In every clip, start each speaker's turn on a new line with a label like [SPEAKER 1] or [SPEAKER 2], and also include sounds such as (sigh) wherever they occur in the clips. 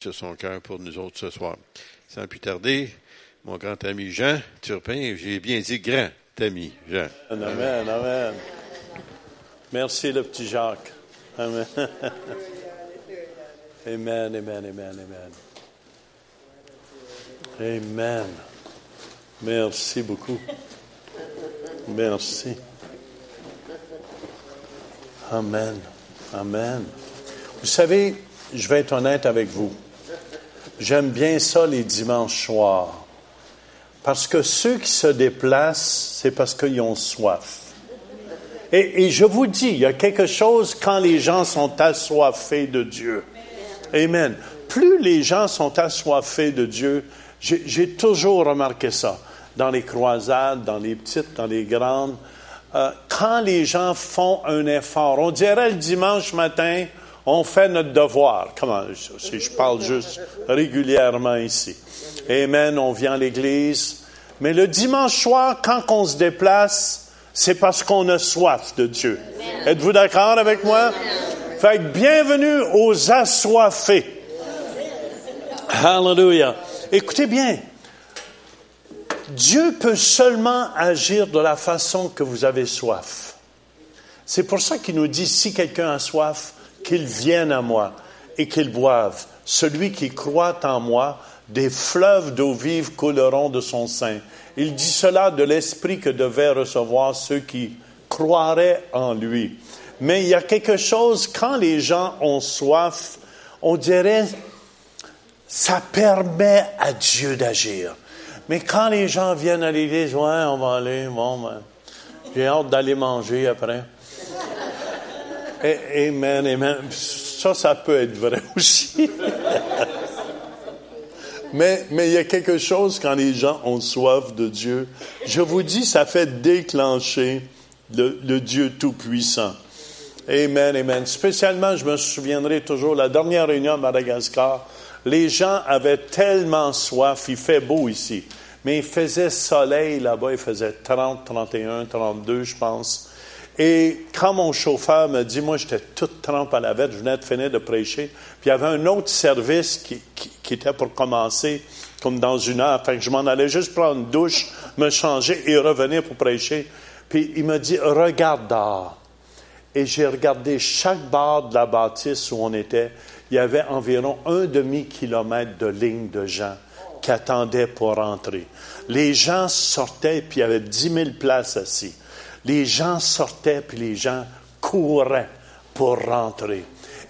[SPEAKER 1] sur son cœur pour nous autres ce soir. Sans plus tarder, mon grand ami Jean Turpin, j'ai bien dit grand ami Jean.
[SPEAKER 2] Amen, amen. Merci le petit Jacques. Amen. (laughs) Amen, amen, amen, amen. Amen. Merci beaucoup. Merci. Amen. Amen. Vous savez, je vais être honnête avec vous. J'aime bien ça les dimanches soirs. Parce que ceux qui se déplacent, c'est parce qu'ils ont soif. Et, je vous dis, il y a quelque chose quand les gens sont assoiffés de Dieu. Amen. Plus les gens sont assoiffés de Dieu, j'ai toujours remarqué ça, dans les croisades, dans les petites, dans les grandes, euh, quand les gens font un effort, on dirait le dimanche matin, on fait notre devoir. Comment, si je parle juste régulièrement ici. Amen, on vient à l'église. Mais le dimanche soir, quand on se déplace, c'est parce qu'on a soif de Dieu. Êtes-vous d'accord avec moi? Fait que bienvenue aux assoiffés. Hallelujah. Écoutez bien. Dieu peut seulement agir de la façon que vous avez soif. C'est pour ça qu'il nous dit, si quelqu'un a soif, qu'il vienne à moi et qu'il boive. Celui qui croit en moi, des fleuves d'eau vive couleront de son sein. Il dit cela de l'esprit que devaient recevoir ceux qui croiraient en lui. Mais il y a quelque chose, quand les gens ont soif, on dirait, ça permet à Dieu d'agir. Mais quand les gens viennent à l'église, ouais, on va aller, bon, ben, j'ai hâte d'aller manger après. Amen, amen. Ça, ça peut être vrai (laughs) aussi. mais, mais il y a quelque chose quand les gens ont soif de Dieu. Je vous dis, ça fait déclencher le, le Dieu Tout-Puissant. Amen, amen. Spécialement, je me souviendrai toujours, la dernière réunion à Madagascar, les gens avaient tellement soif, il fait beau ici, mais il faisait soleil là-bas, il faisait 30, 31, 32, je pense. Et quand mon chauffeur me dit, moi j'étais toute trempe à la vête, je venais de finir de prêcher, puis il y avait un autre service qui, était pour commencer comme dans une heure, fait que je m'en allais juste prendre une douche, me changer et revenir pour prêcher. Puis il me dit, regarde dehors. Et j'ai regardé chaque barre de la bâtisse où on était. Il y avait environ un demi-kilomètre de ligne de gens qui attendaient pour rentrer. Les gens sortaient, puis il y avait dix mille places assis les gens sortaient, puis les gens couraient pour rentrer.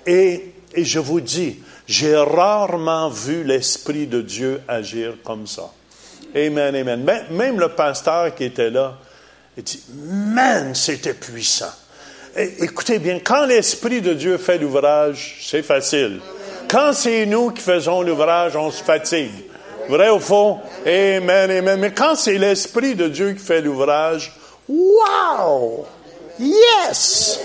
[SPEAKER 2] Et, je vous dis, j'ai rarement vu l'Esprit de Dieu agir comme ça. Amen, amen. Même le pasteur qui était là, il dit, man, c'était puissant. écoutez bien, quand l'Esprit de Dieu fait l'ouvrage, c'est facile. Quand c'est nous qui faisons l'ouvrage, on se fatigue. Vrai ou faux? Amen, amen. Mais quand c'est l'Esprit de Dieu qui fait l'ouvrage, Wow! Yes!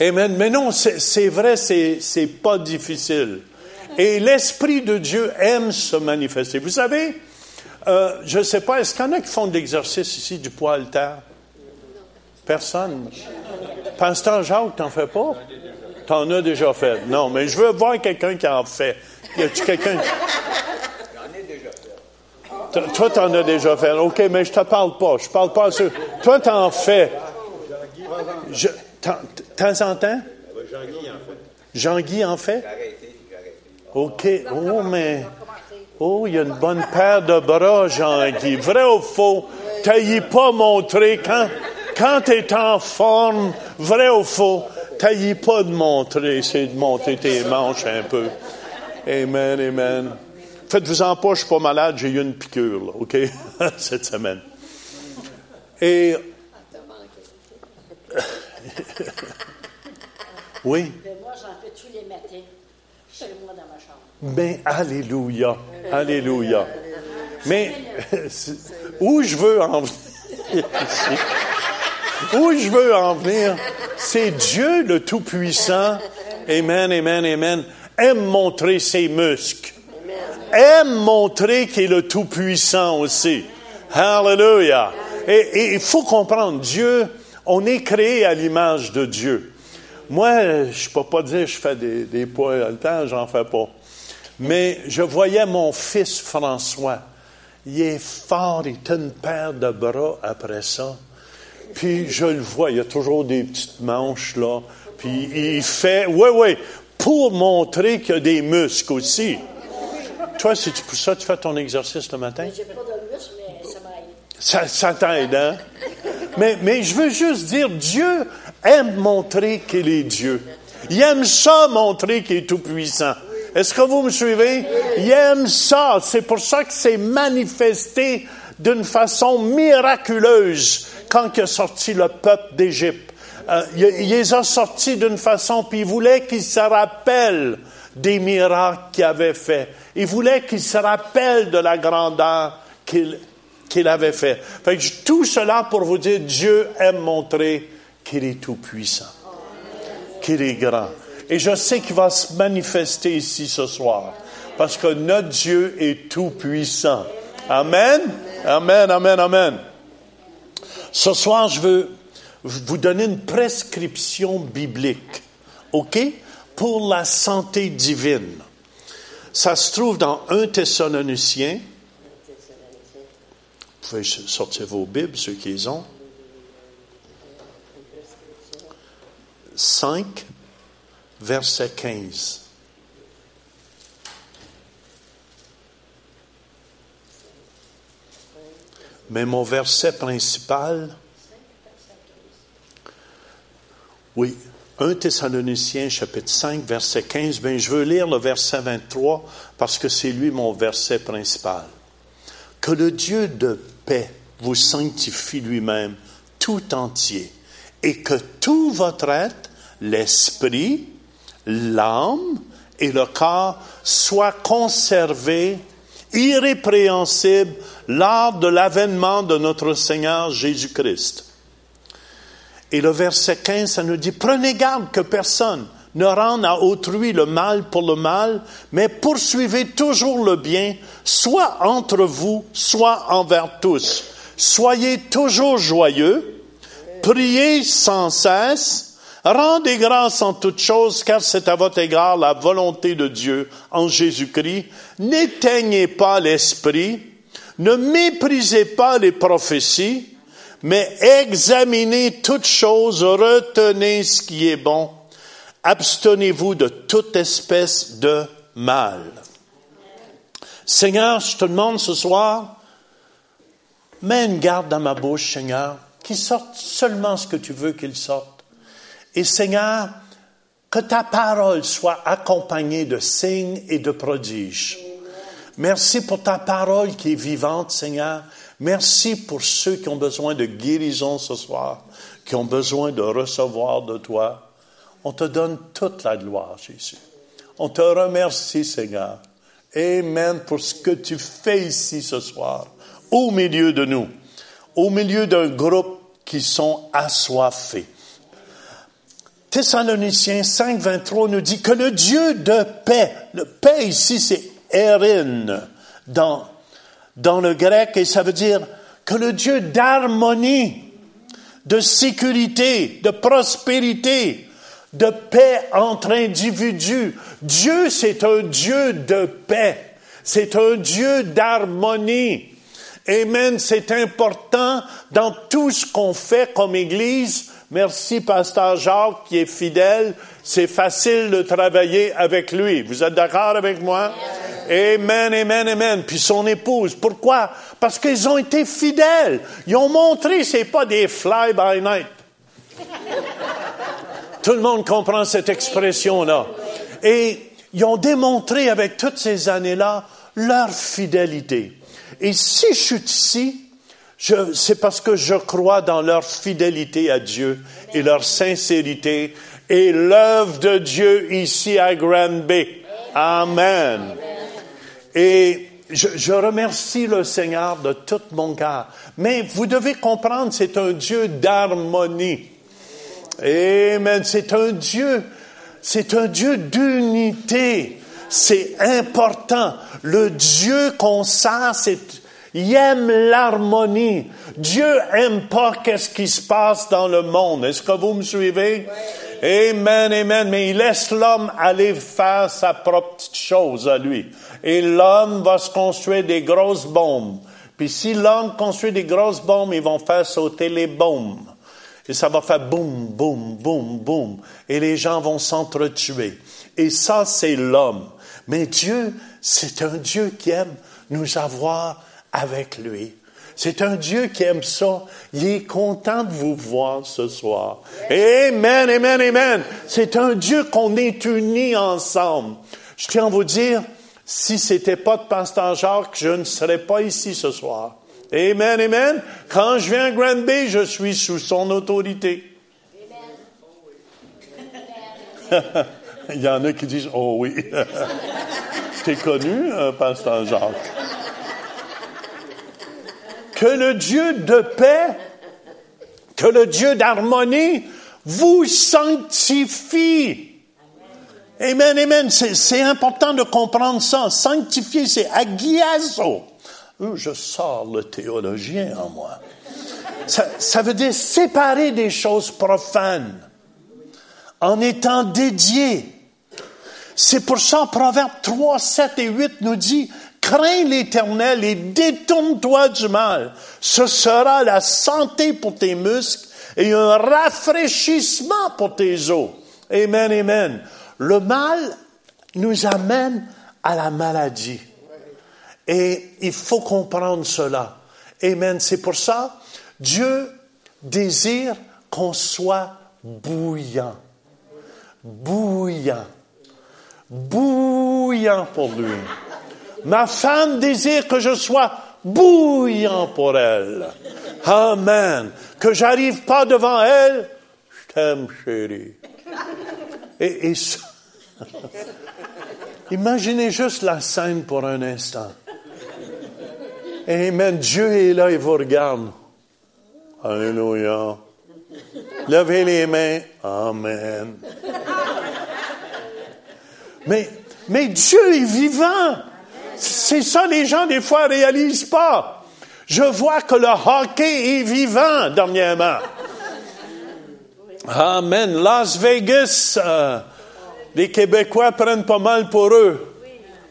[SPEAKER 2] Amen. Mais non, c'est vrai, c'est pas difficile. Et l'Esprit de Dieu aime se manifester. Vous savez, euh, je ne sais pas, est-ce qu'il y en a qui font de l'exercice ici du poids terre? Personne. Pasteur Jacques, t'en fais pas? T'en as déjà fait. Non, mais je veux voir quelqu'un qui en fait. Y a-tu quelqu'un? Toi, tu en as déjà fait. OK, mais je te parle pas. Je parle pas à ceux. Toi, tu en fais. Je, temps en temps? Jean-Guy en fait. Jean-Guy en fait? OK. Oh, mais. Oh, il y a une bonne paire de bras, Jean-Guy. Vrai ou faux? T'as pas montré quand, quand tu es en forme, vrai ou faux? T'as pas de montrer, c'est de monter tes manches un peu. Amen, amen. Faites-vous en pas, je suis pas malade, j'ai eu une piqûre, OK, (laughs) cette semaine. Et. (laughs) oui?
[SPEAKER 3] Moi, j'en fais tous les matins, chez moi dans ma chambre.
[SPEAKER 2] Ben, Alléluia. Alléluia. Mais, où je veux en venir, où je veux en venir, c'est Dieu le Tout-Puissant. Amen, amen, amen. Aime montrer ses muscles aime montrer qu'il est le Tout-Puissant aussi. Hallelujah. Et il faut comprendre, Dieu, on est créé à l'image de Dieu. Moi, je peux pas dire que je fais des, des poids le temps, j'en fais pas. Mais je voyais mon fils François. Il est fort, il a une paire de bras après ça. Puis je le vois, il a toujours des petites manches là. Puis il fait, oui, oui, pour montrer qu'il y a des muscles aussi. Toi, c'est pour ça que tu fais ton exercice le matin?
[SPEAKER 3] J'ai pas de muscle, mais ça m'aide.
[SPEAKER 2] Ça, ça t'aide, hein? Mais, mais je veux juste dire, Dieu aime montrer qu'il est Dieu. Il aime ça montrer qu'il est tout-puissant. Est-ce que vous me suivez? Il aime ça. C'est pour ça que c'est manifesté d'une façon miraculeuse quand il a sorti le peuple d'Égypte. Euh, il, il les a sortis d'une façon, puis il voulait qu'ils se rappellent des miracles qu'il avait fait. Il voulait qu'ils se rappellent de la grandeur qu'il qu'il avait fait. Tout cela pour vous dire, Dieu aime montrer qu'il est tout puissant, qu'il est grand. Et je sais qu'il va se manifester ici ce soir, parce que notre Dieu est tout puissant. Amen, amen, amen, amen. Ce soir, je veux vous donner une prescription biblique, OK, pour la santé divine. Ça se trouve dans 1 Thessaloniciens. Vous pouvez sortir vos Bibles, ceux qui les ont. 5, verset 15. Mais mon verset principal, oui, 1 Thessaloniciens chapitre 5 verset 15, ben je veux lire le verset 23 parce que c'est lui mon verset principal. Que le Dieu de paix vous sanctifie lui-même tout entier et que tout votre être, l'esprit, l'âme et le corps soient conservés irrépréhensibles lors de l'avènement de notre Seigneur Jésus-Christ. Et le verset 15, ça nous dit, prenez garde que personne ne rende à autrui le mal pour le mal, mais poursuivez toujours le bien, soit entre vous, soit envers tous. Soyez toujours joyeux, priez sans cesse, rendez grâce en toutes choses, car c'est à votre égard la volonté de Dieu en Jésus-Christ. N'éteignez pas l'esprit, ne méprisez pas les prophéties, mais examinez toutes choses, retenez ce qui est bon, abstenez-vous de toute espèce de mal. Seigneur, je te demande ce soir, mets une garde dans ma bouche, Seigneur, qu'il sorte seulement ce que tu veux qu'il sorte. Et Seigneur, que ta parole soit accompagnée de signes et de prodiges. Merci pour ta parole qui est vivante, Seigneur. Merci pour ceux qui ont besoin de guérison ce soir, qui ont besoin de recevoir de toi. On te donne toute la gloire, Jésus. On te remercie, Seigneur. Amen pour ce que tu fais ici ce soir, au milieu de nous, au milieu d'un groupe qui sont assoiffés. Thessaloniciens 5, 23 nous dit que le Dieu de paix, le paix ici c'est Erin dans, dans le grec et ça veut dire que le Dieu d'harmonie, de sécurité, de prospérité, de paix entre individus. Dieu, c'est un Dieu de paix. C'est un Dieu d'harmonie. Amen. C'est important dans tout ce qu'on fait comme Église. Merci, Pasteur Jacques, qui est fidèle. C'est facile de travailler avec lui. Vous êtes d'accord avec moi? Amen, amen, amen. Puis son épouse. Pourquoi? Parce qu'ils ont été fidèles. Ils ont montré, c'est pas des fly by night. (laughs) Tout le monde comprend cette expression-là. Et ils ont démontré avec toutes ces années-là leur fidélité. Et si je suis ici, c'est parce que je crois dans leur fidélité à Dieu et leur sincérité et l'œuvre de Dieu ici à Grand Bay. Amen. Et je, remercie le Seigneur de tout mon cœur. Mais vous devez comprendre, c'est un Dieu d'harmonie. Amen. C'est un Dieu, c'est un Dieu d'unité. C'est important. Le Dieu qu'on sert, c'est, il aime l'harmonie. Dieu aime pas qu'est-ce qui se passe dans le monde. Est-ce que vous me suivez? Amen, amen. Mais il laisse l'homme aller faire sa propre petite chose à lui. Et l'homme va se construire des grosses bombes. Puis si l'homme construit des grosses bombes, ils vont faire sauter les bombes. Et ça va faire boum, boum, boum, boum. Et les gens vont s'entretuer. Et ça, c'est l'homme. Mais Dieu, c'est un Dieu qui aime nous avoir avec lui. C'est un Dieu qui aime ça. Il est content de vous voir ce soir. Amen, amen, amen. C'est un Dieu qu'on est unis ensemble. Je tiens à vous dire, si c'était pas de Pasteur Jacques, je ne serais pas ici ce soir. Amen, amen. Quand je viens à Grand Bay, je suis sous son autorité. (laughs) Il y en a qui disent, oh oui. (laughs) T'es connu, euh, Pasteur Jacques? Que le Dieu de paix, que le Dieu d'harmonie vous sanctifie. Amen, amen. C'est important de comprendre ça. Sanctifier, c'est agiazo. Je sors le théologien en moi. Ça, ça veut dire séparer des choses profanes en étant dédié. C'est pour ça, Proverbe 3, 7 et 8 nous dit, crains l'éternel et détourne-toi du mal. Ce sera la santé pour tes muscles et un rafraîchissement pour tes os. Amen, amen. Le mal nous amène à la maladie. Et il faut comprendre cela. Amen. C'est pour ça, Dieu désire qu'on soit bouillant. Bouillant. Bouillant pour lui. Ma femme désire que je sois bouillant pour elle. Amen. Que j'arrive pas devant elle. Je t'aime, chérie. Et, et (laughs) imaginez juste la scène pour un instant. Amen. Dieu est là, il vous regarde. Alléluia. Levez les mains. Amen. Mais, mais Dieu est vivant. C'est ça, les gens, des fois, réalisent pas. Je vois que le hockey est vivant, dernièrement. Amen. Las Vegas, euh, les Québécois prennent pas mal pour eux.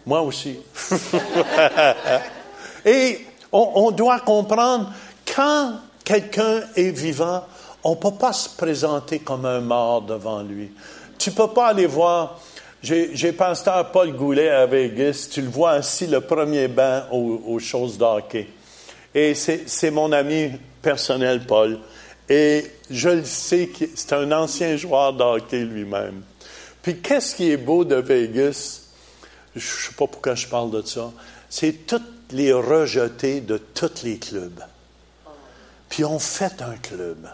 [SPEAKER 2] Moi aussi. (laughs) Et on, on, doit comprendre, quand quelqu'un est vivant, on ne peut pas se présenter comme un mort devant lui. Tu peux pas aller voir j'ai pasteur Paul Goulet à Vegas. Tu le vois assis le premier banc aux, choses d'hockey. Et c'est mon ami personnel, Paul. Et je le sais c'est un ancien joueur d'hockey lui-même. Puis qu'est-ce qui est beau de Vegas? Je ne sais pas pourquoi je parle de ça. C'est toutes les rejetés de tous les clubs. Puis on fait un club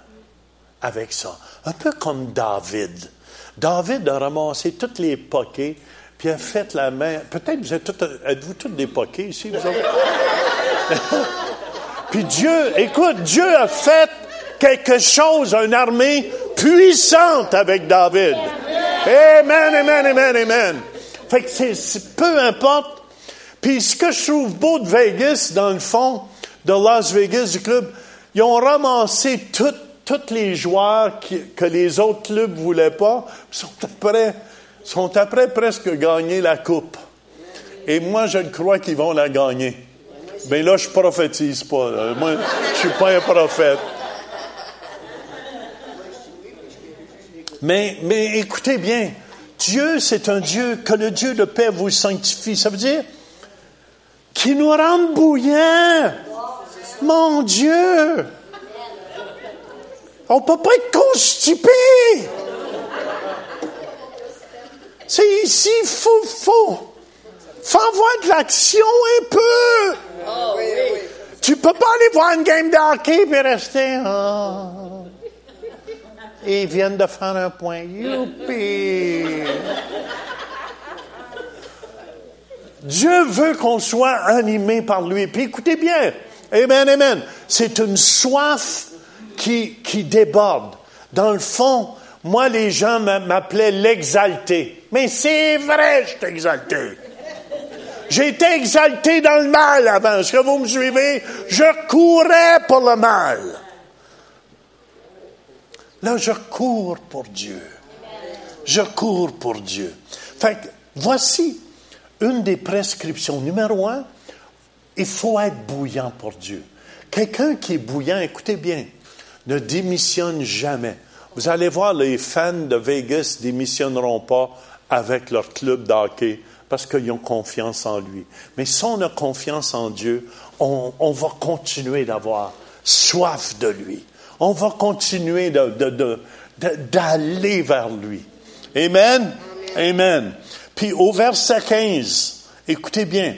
[SPEAKER 2] avec ça. Un peu comme David. David a ramassé toutes les poquets, puis a fait la main. Peut-être vous êtes, êtes-vous tous des poquets ici, vous (laughs) puis Dieu, écoute, Dieu a fait quelque chose, une armée puissante avec David. Amen, amen, amen, amen. Fait que c'est, peu importe. Puis ce que je trouve beau de Vegas, dans le fond, de Las Vegas, du club, ils ont ramassé toutes tous les joueurs que les autres clubs ne voulaient pas sont après, sont après presque gagner la coupe. Et moi, je crois qu'ils vont la gagner. Mais là, je prophétise pas. Moi, je suis pas un prophète. Mais, mais écoutez bien, Dieu, c'est un Dieu, que le Dieu de paix vous sanctifie. Ça veut dire qu'il nous rend bouillants. Mon Dieu! On peut pas être constipé. C'est ici, faut, faut, faut avoir de l'action un peu. Tu peux pas aller voir une game de hockey et rester. Oh. ils viennent de faire un point. Youpi! Dieu veut qu'on soit animé par lui. Puis écoutez bien. Amen, amen. C'est une soif qui, déborde. Dans le fond, moi, les gens m'appelaient l'exalté. Mais c'est vrai, je suis exalté. J'étais exalté dans le mal avant. Est-ce que vous me suivez? Je courais pour le mal. Là, je cours pour Dieu. Je cours pour Dieu. Fait que, voici une des prescriptions. Numéro un, il faut être bouillant pour Dieu. Quelqu'un qui est bouillant, écoutez bien, ne démissionne jamais. Vous allez voir, les fans de Vegas démissionneront pas avec leur club d'hockey parce qu'ils ont confiance en lui. Mais si on a confiance en Dieu, on, va continuer d'avoir soif de lui. On va continuer d'aller vers lui. Amen? Amen. Puis au verset 15, écoutez bien,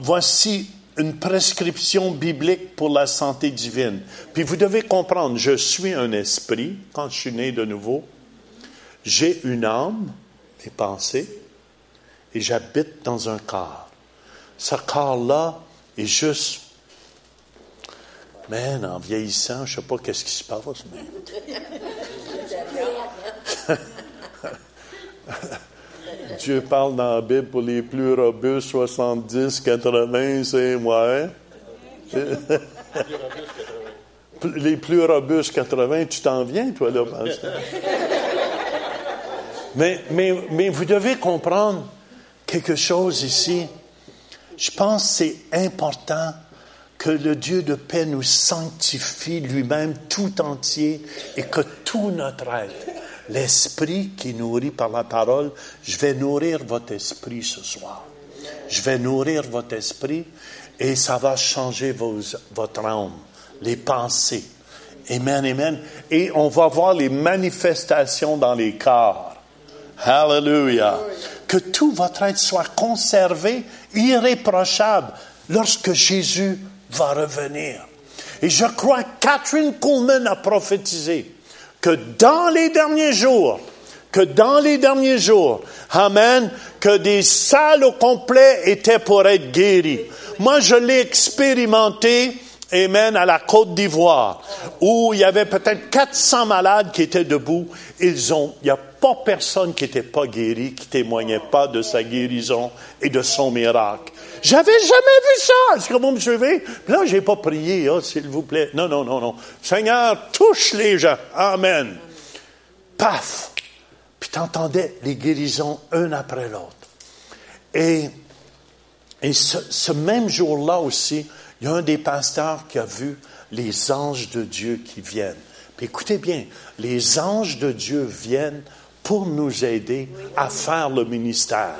[SPEAKER 2] voici une prescription biblique pour la santé divine. Puis vous devez comprendre, je suis un esprit quand je suis né de nouveau. J'ai une âme, mes pensées, et j'habite dans un corps. Ce corps-là est juste. Mais en vieillissant, je ne sais pas qu'est-ce qui se passe, mais. (laughs) (laughs) Dieu parle dans la Bible pour les plus robustes, 70, 80, c'est moi. Hein? (laughs) les plus robustes, 80, tu t'en viens, toi, là, mais, mais, mais vous devez comprendre quelque chose ici. Je pense que c'est important que le Dieu de paix nous sanctifie lui-même tout entier et que tout notre être l'esprit qui nourrit par la parole, je vais nourrir votre esprit ce soir. Je vais nourrir votre esprit et ça va changer votre âme, les pensées. Amen, amen. Et on va voir les manifestations dans les corps. Hallelujah. Que tout votre être soit conservé, irréprochable, lorsque Jésus va revenir. Et je crois que Catherine Coleman a prophétisé que dans les derniers jours, que dans les derniers jours, Amen, que des salles au complet étaient pour être guéries. Moi, je l'ai expérimenté, Amen, à la Côte d'Ivoire, où il y avait peut-être 400 malades qui étaient debout. Ils ont, il n'y a pas personne qui n'était pas guéri, qui témoignait pas de sa guérison et de son miracle. J'avais jamais vu ça. Est-ce que vous me suivez? Là, j'ai pas prié, oh, s'il vous plaît. Non, non, non, non. Seigneur, touche les gens. Amen. Paf. Puis t'entendais les guérisons un après l'autre. Et, et ce, ce même jour-là aussi, il y a un des pasteurs qui a vu les anges de Dieu qui viennent. Puis écoutez bien, les anges de Dieu viennent pour nous aider à faire le ministère.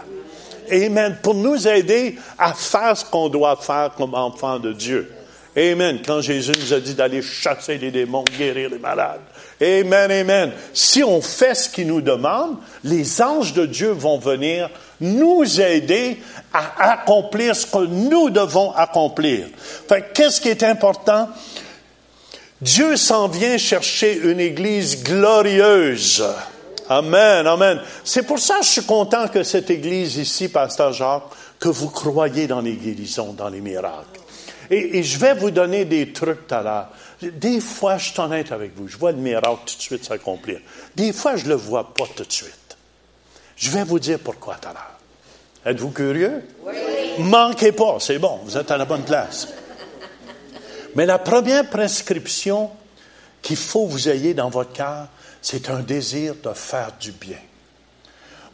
[SPEAKER 2] Amen. Pour nous aider à faire ce qu'on doit faire comme enfants de Dieu. Amen. Quand Jésus nous a dit d'aller chasser les démons, guérir les malades. Amen, amen. Si on fait ce qu'il nous demande, les anges de Dieu vont venir nous aider à accomplir ce que nous devons accomplir. Fait qu'est-ce qui est important? Dieu s'en vient chercher une église glorieuse. Amen, amen. C'est pour ça que je suis content que cette église ici, Pasteur Jacques, que vous croyez dans les guérisons, dans les miracles. Et, je vais vous donner des trucs tout à l'heure. Des fois, je suis honnête avec vous, je vois le miracle tout de suite s'accomplir. Des fois, je ne le vois pas tout de suite. Je vais vous dire pourquoi tout à l'heure. Êtes-vous curieux? Oui. Manquez pas, c'est bon, vous êtes à la bonne place. Mais la première prescription qu'il faut que vous ayez dans votre cœur, c'est un désir de faire du bien.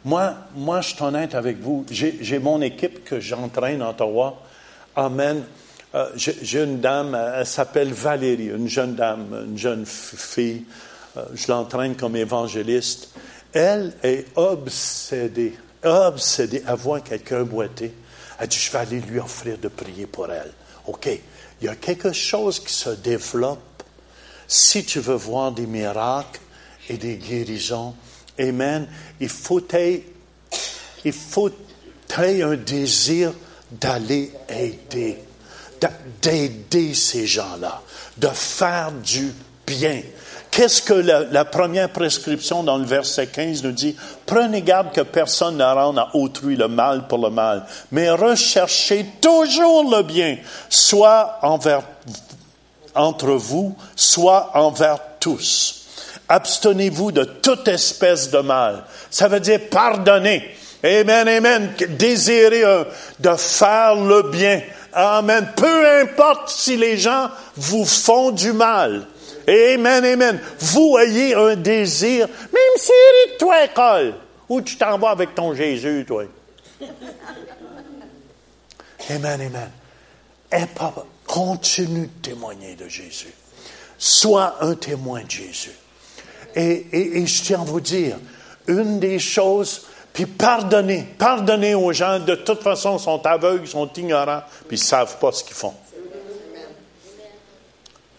[SPEAKER 2] Moi, moi, je suis honnête avec vous. J'ai mon équipe que j'entraîne en Ottawa. Amen. Euh, j'ai une dame, elle s'appelle Valérie, une jeune dame, une jeune fille. Euh, je l'entraîne comme évangéliste. Elle est obsédée, obsédée à voir quelqu'un boiter. Elle dit, je vais aller lui offrir de prier pour elle. OK. Il y a quelque chose qui se développe. Si tu veux voir des miracles, et des guérisons. Amen. Il faut il faut un désir d'aller aider, d'aider ces gens-là, de faire du bien. Qu'est-ce que la, la, première prescription dans le verset 15 nous dit? Prenez garde que personne ne rende à autrui le mal pour le mal, mais recherchez toujours le bien, soit envers, entre vous, soit envers tous abstenez-vous de toute espèce de mal. Ça veut dire pardonner. Amen, amen. Désirer euh, de faire le bien. Amen. Peu importe si les gens vous font du mal. Amen, amen. Vous ayez un désir, même si de toi école, où tu t'en vas avec ton Jésus, toi. Amen, amen. Et continue de témoigner de Jésus. Sois un témoin de Jésus. Et, je tiens à vous dire, une des choses, puis pardonnez, pardonnez aux gens, de toute façon, sont aveugles, sont ignorants, puis ils ne savent pas ce qu'ils font.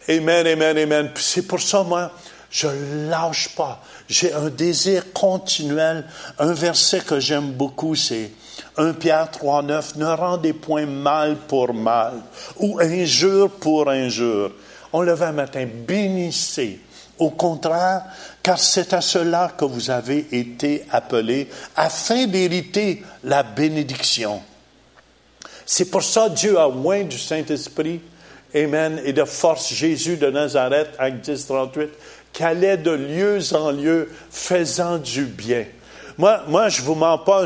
[SPEAKER 2] Amen, amen, amen. C'est pour ça, moi, je lâche pas. J'ai un désir continuel. Un verset que j'aime beaucoup, c'est 1 Pierre 3, 9. Ne rendez point mal pour mal ou injure pour injure. On le un matin. Bénissez. Au contraire, car c'est à cela que vous avez été appelés afin d'hériter la bénédiction. C'est pour ça Dieu a moins du Saint-Esprit Amen, et de force Jésus de Nazareth, acte 10, 38, qui allait de lieu en lieu faisant du bien. Moi, moi je vous mens pas,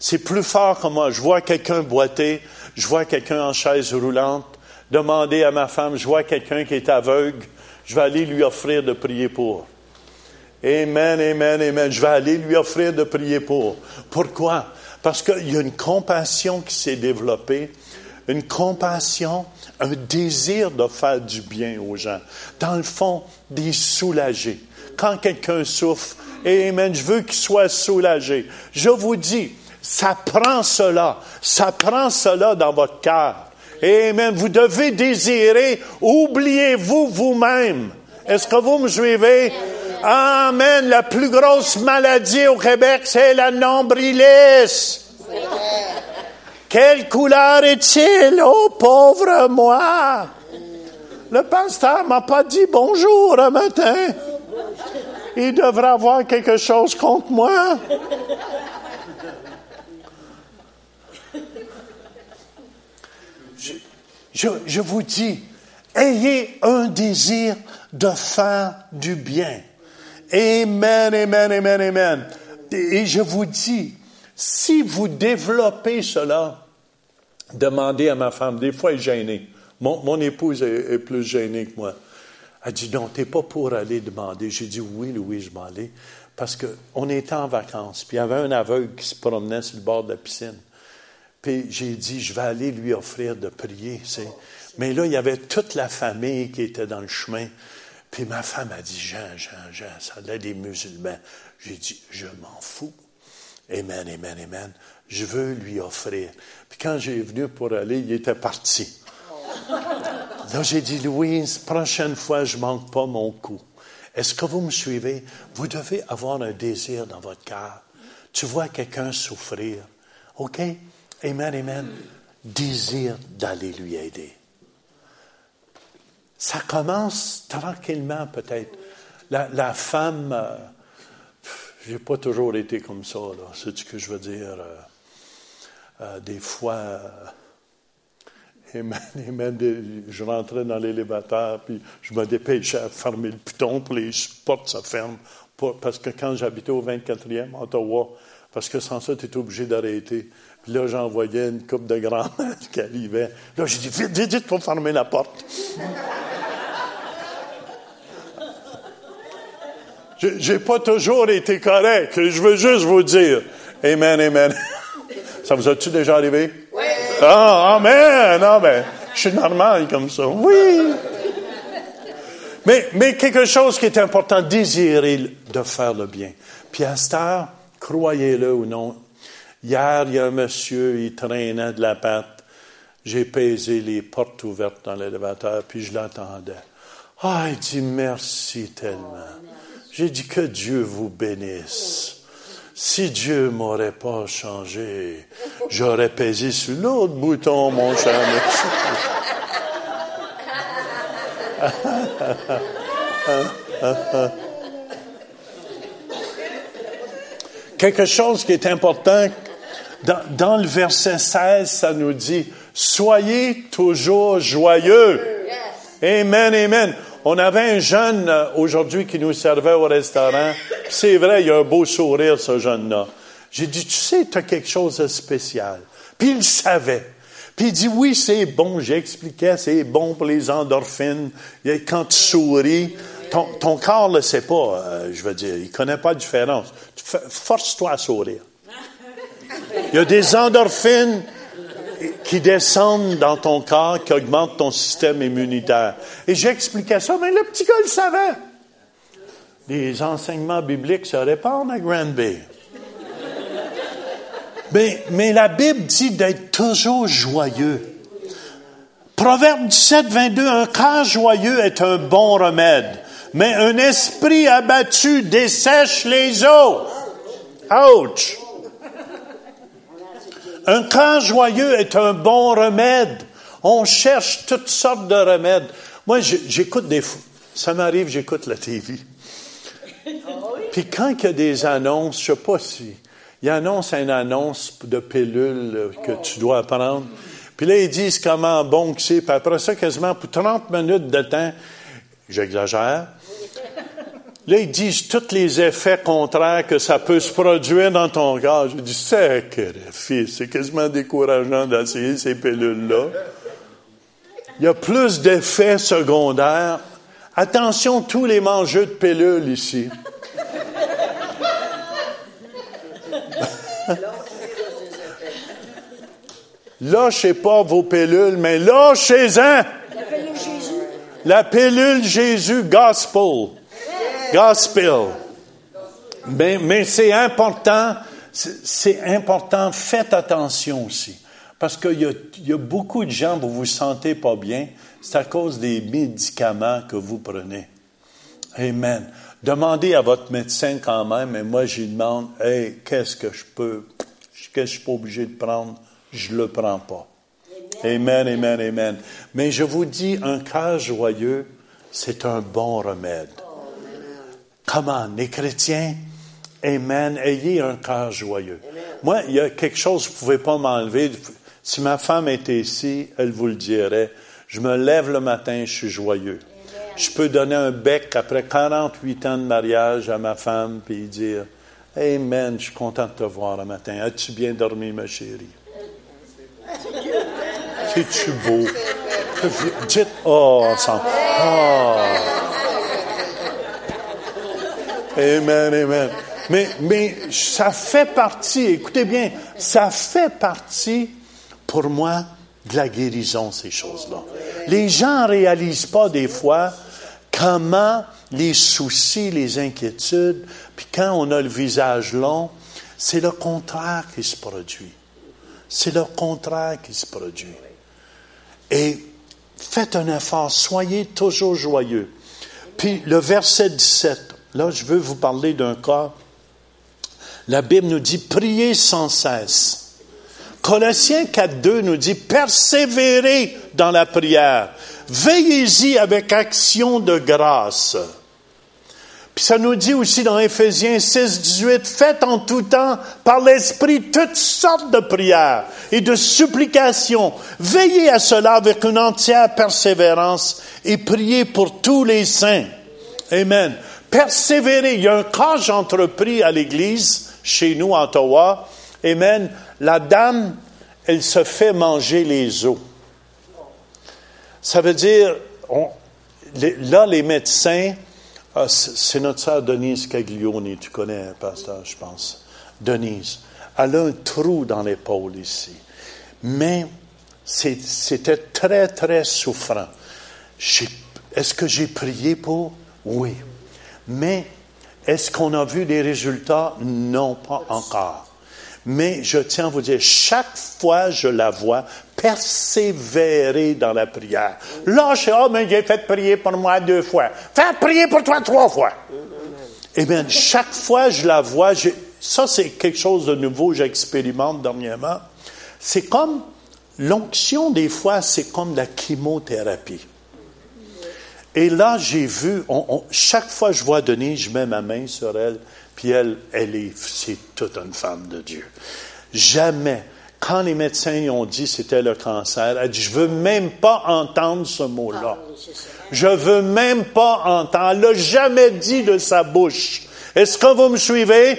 [SPEAKER 2] c'est plus fort que moi. Je vois quelqu'un boiter, je vois quelqu'un en chaise roulante, demander à ma femme, je vois quelqu'un qui est aveugle, je vais aller lui offrir de prier pour. Amen, amen, amen. Je vais aller lui offrir de prier pour. Pourquoi? Parce qu'il y a une compassion qui s'est développée, une compassion un désir de faire du bien aux gens. Dans le fond, des soulager. Quand quelqu'un souffre, Amen, je veux qu'il soit soulagé. Je vous dis, ça prend cela. Ça prend cela dans votre cœur. Amen. Vous devez désirer, oubliez-vous vous-même. Est-ce que vous me suivez? Amen. La plus grosse maladie au Québec, c'est la nombrilis. Quelle couleur est-il, oh pauvre moi? Le pasteur m'a pas dit bonjour un matin. Il devrait avoir quelque chose contre moi. Je, vous dis, ayez un désir de faire du bien. Amen, amen, amen, amen. Et je vous dis, si vous développez cela, demandez à ma femme, des fois elle est gênée. Mon, épouse est, plus gênée que moi. Elle dit, non, t'es pas pour aller demander. J'ai dit, oui, Louis, je m'en allais. Parce qu'on était en vacances, puis il y avait un aveugle qui se promenait sur le bord de la piscine. Puis j'ai dit, je vais aller lui offrir de prier. Mais là, il y avait toute la famille qui était dans le chemin. Puis ma femme a dit, Jean, Jean, Jean, ça a des musulmans. J'ai dit, je m'en fous. Amen, amen, amen. Je veux lui offrir. Puis quand j'ai venu pour aller, il était parti. Là, j'ai dit, Louise, prochaine fois, je manque pas mon coup. Est-ce que vous me suivez? Vous devez avoir un désir dans votre cœur. Tu vois quelqu'un souffrir. OK? Amen, amen. Désir d'aller lui aider. Ça commence tranquillement, peut-être. La, femme, euh, j'ai pas toujours été comme ça. C'est ce que je veux dire. Euh, euh, des fois, euh, (laughs) je rentrais dans l'élévateur, puis je me dépêchais à fermer le piton pour les portes se ferment. parce que quand j'habitais au 24e, Ottawa, parce que sans ça, tu étais obligé d'arrêter. Puis là, j'envoyais une coupe de grand (laughs) qui arrivait. Là, j'ai dit, vite, vite, vite, pour fermer la porte. (laughs) J'ai pas toujours été correct. Je veux juste vous dire. Amen, amen. (laughs) Ça vous a-tu déjà arrivé? Oui. Ah, amen, amen. Je suis normal comme ça. Oui. Mais, mais quelque chose qui est important, désirer de faire le bien. Puis à cette heure, croyez-le ou non, hier, il y a un monsieur, il traînait de la pâte. J'ai pesé les portes ouvertes dans l'élévateur, puis je l'attendais. Ah, il dit merci tellement. J'ai dit que Dieu vous bénisse. Si Dieu m'aurait pas changé, j'aurais pesé sur l'autre bouton, mon cher (laughs) Quelque chose qui est important, dans, dans, le verset 16, ça nous dit, soyez toujours joyeux. Amen, amen. On avait un jeune euh, aujourd'hui qui nous servait au restaurant. C'est vrai, il a un beau sourire, ce jeune-là. J'ai dit, tu sais, tu as quelque chose de spécial. Puis il savait. Puis il dit, oui, c'est bon. J'expliquais, c'est bon pour les endorphines. Quand tu souris, ton, ton corps le sait pas, euh, je veux dire. Il connaît pas la différence. Force-toi à sourire. Il y a des endorphines qui descendent dans ton corps, qui augmentent ton système immunitaire. Et j'expliquais ça, mais le petit gars le savait. Les enseignements bibliques se répandent à Granby. Mais, mais la Bible dit d'être toujours joyeux. Proverbe 17, 22, un cœur joyeux est un bon remède, mais un esprit abattu dessèche les eaux. Ouch! Un cœur joyeux est un bon remède. On cherche toutes sortes de remèdes. Moi, j'écoute des... fou- Ça m'arrive, j'écoute la TV. (laughs) Puis quand il y a des annonces, je sais pas si... Il annonce une annonce de pilule que tu dois prendre. Puis là, ils disent comment bon que c'est. Puis après ça, quasiment pour 30 minutes de temps, j'exagère, Là, ils disent tous les effets contraires que ça peut se produire dans ton corps. Je dis, sacrifice, c'est quasiment décourageant d'essayer ces pilules-là. Il y a plus d'effets secondaires. Attention, tous les mangeux de pilules ici. (laughs) Lâchez pas vos pilules, mais lâchez-en!
[SPEAKER 3] L'appelez Jésus.
[SPEAKER 2] La pilule Jésus Gospel. Gospel. Mais, c'est important, c'est important, faites attention aussi. Parce qu'il y a beaucoup de gens, vous vous sentez pas bien, c'est à cause des médicaments que vous prenez. Amen. Demandez à votre médecin quand même, et moi j'y demande, hey, qu'est-ce que je peux, qu'est-ce que je suis pas obligé de prendre? Je le prends pas. Amen, amen, amen. Mais je vous dis, un cœur joyeux, c'est un bon remède. Comment? Les chrétiens, amen, ayez un cœur joyeux. Moi, il y a quelque chose que vous pouvez pas m'enlever. Si ma femme était ici, elle vous le dirait. Je me lève le matin, je suis joyeux. Je peux donner un bec après 48 ans de mariage à ma femme puis dire, Amen, je suis content de te voir le matin. As-tu bien dormi, ma chérie? C'est-tu beau? Dites, oh, ensemble. Oh. Amen, amen. Mais, mais ça fait partie, écoutez bien, ça fait partie pour moi de la guérison, ces choses-là. Les gens ne réalisent pas des fois comment les soucis, les inquiétudes, puis quand on a le visage long, c'est le contraire qui se produit. C'est le contraire qui se produit. Et faites un effort, soyez toujours joyeux. Puis le verset 17, là je veux vous parler d'un cas. La Bible nous dit priez sans cesse. Colossiens 4.2 nous dit persévérez dans la prière. Veillez-y avec action de grâce. Puis ça nous dit aussi dans Éphésiens 6, 18, faites en tout temps par l'Esprit toutes sortes de prières et de supplications. Veillez à cela avec une entière persévérance et priez pour tous les saints. Amen. Persévérez. Il y a un j'ai entrepris à l'Église, chez nous, à Ottawa. Amen. La dame, elle se fait manger les os. Ça veut dire, on, là, les médecins, ah, c'est notre sœur Denise Caglioni, tu connais, pasteur, je pense. Denise. Elle a un trou dans l'épaule ici. Mais c'était très, très souffrant. Est-ce que j'ai prié pour? Oui. Mais est-ce qu'on a vu des résultats? Non, pas encore. Mais je tiens à vous dire, chaque fois je la vois, persévérer dans la prière. Là, je sais, oh, mais j'ai fait prier pour moi deux fois. Fais prier pour toi trois fois. Eh bien, chaque fois je la vois, ça c'est quelque chose de nouveau, j'expérimente dernièrement. C'est comme, l'onction des fois, c'est comme la chimiothérapie. Et là, j'ai vu, on, on, chaque fois que je vois Denise, je mets ma main sur elle, puis elle, elle est, c'est toute une femme de Dieu. Jamais, quand les médecins ont dit c'était le cancer, elle dit, je veux même pas entendre ce mot-là. Je veux même pas entendre. Elle l'a jamais dit de sa bouche. Est-ce que vous me suivez?